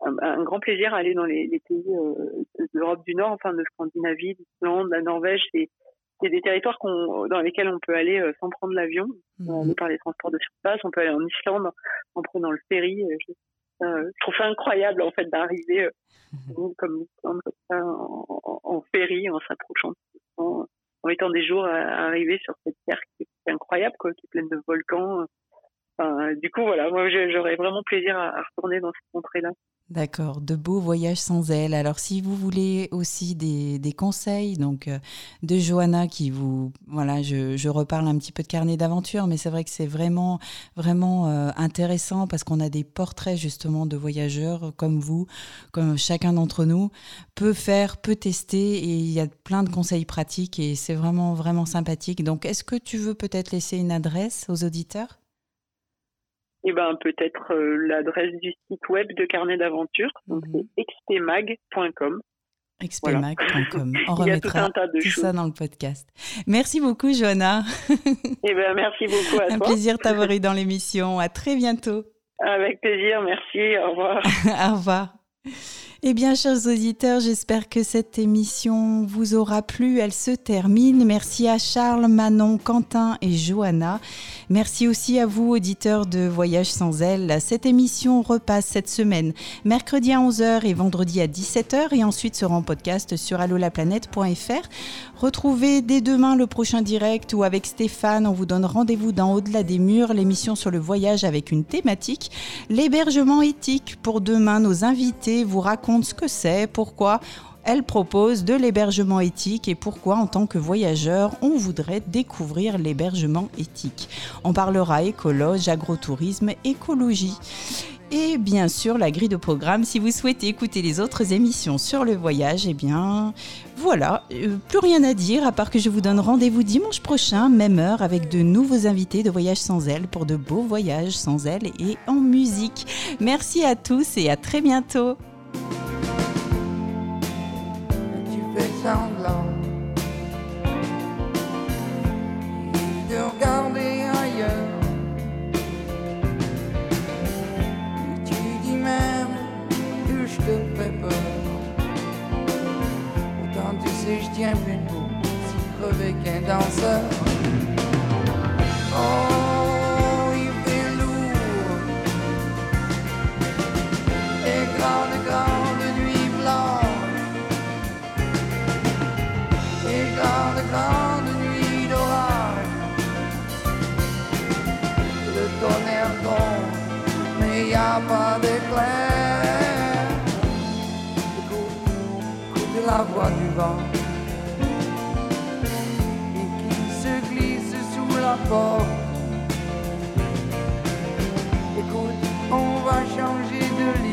un, un grand plaisir à aller dans les, les pays euh, de l'Europe du Nord, enfin de Scandinavie, d'Islande, la Norvège. C'est c'est des territoires dans lesquels on peut aller euh, sans prendre l'avion. Aller par les transports de surface. On peut aller en Islande en prenant le ferry. Je, euh, je trouve ça incroyable en fait d'arriver euh, île comme l'Islande comme ça en, en, en ferry, en s'approchant, en, en mettant des jours à, à arriver sur cette terre qui est incroyable, quoi, qui est pleine de volcans. Enfin, du coup, voilà, moi j'aurais vraiment plaisir à, à retourner dans cette contrée-là. D'accord, de beaux voyages sans elle. Alors, si vous voulez aussi des, des conseils, donc euh, de Johanna qui vous, voilà, je, je reparle un petit peu de carnet d'aventure, mais c'est vrai que c'est vraiment, vraiment euh, intéressant parce qu'on a des portraits justement de voyageurs comme vous, comme chacun d'entre nous peut faire, peut tester, et il y a plein de conseils pratiques et c'est vraiment, vraiment sympathique. Donc, est-ce que tu veux peut-être laisser une adresse aux auditeurs? Et ben peut-être euh, l'adresse du site web de carnet d'aventure, donc Mhm. c'est xpmag.com. expmag.com. On tout remettra tout ça dans le podcast. Merci beaucoup, Johanna. Et ben merci beaucoup à Un toi. plaisir de t'avoir eu dans l'émission. À très bientôt. Avec plaisir, merci, au revoir. Au revoir. Eh bien, chers auditeurs, j'espère que cette émission vous aura plu. Elle se termine. Merci à Charles, Manon, Quentin et Johanna. Merci aussi à vous, auditeurs de Voyage sans elle. Cette émission repasse cette semaine, mercredi à 11h et vendredi à 17h et ensuite sera en podcast sur allolaplanète.fr. Retrouvez dès demain le prochain direct où avec Stéphane, on vous donne rendez-vous dans Au-delà des murs, l'émission sur le voyage avec une thématique, l'hébergement éthique. Pour demain, nos invités vous racontent ce que c'est, pourquoi elle propose de l'hébergement éthique et pourquoi, en tant que voyageur, on voudrait découvrir l'hébergement éthique. On parlera écologe, agrotourisme, écologie. Et bien sûr, la grille de programme, si vous souhaitez écouter les autres émissions sur le voyage, eh bien, voilà, euh, plus rien à dire à part que je vous donne rendez-vous dimanche prochain, même heure, avec de nouveaux invités de Voyage sans elle pour de beaux voyages sans elle et en musique. Merci à tous et à très bientôt. si je tiens plus debout, si crevé qu'un danseur. Oh, il fait lourd. Et grande, grande nuit blanche. Et grande, grande nuit d'orage. Le tonnerre tombe, mais il n'y a pas d'éclair. La voix du vent. Écoute, on va changer de lit.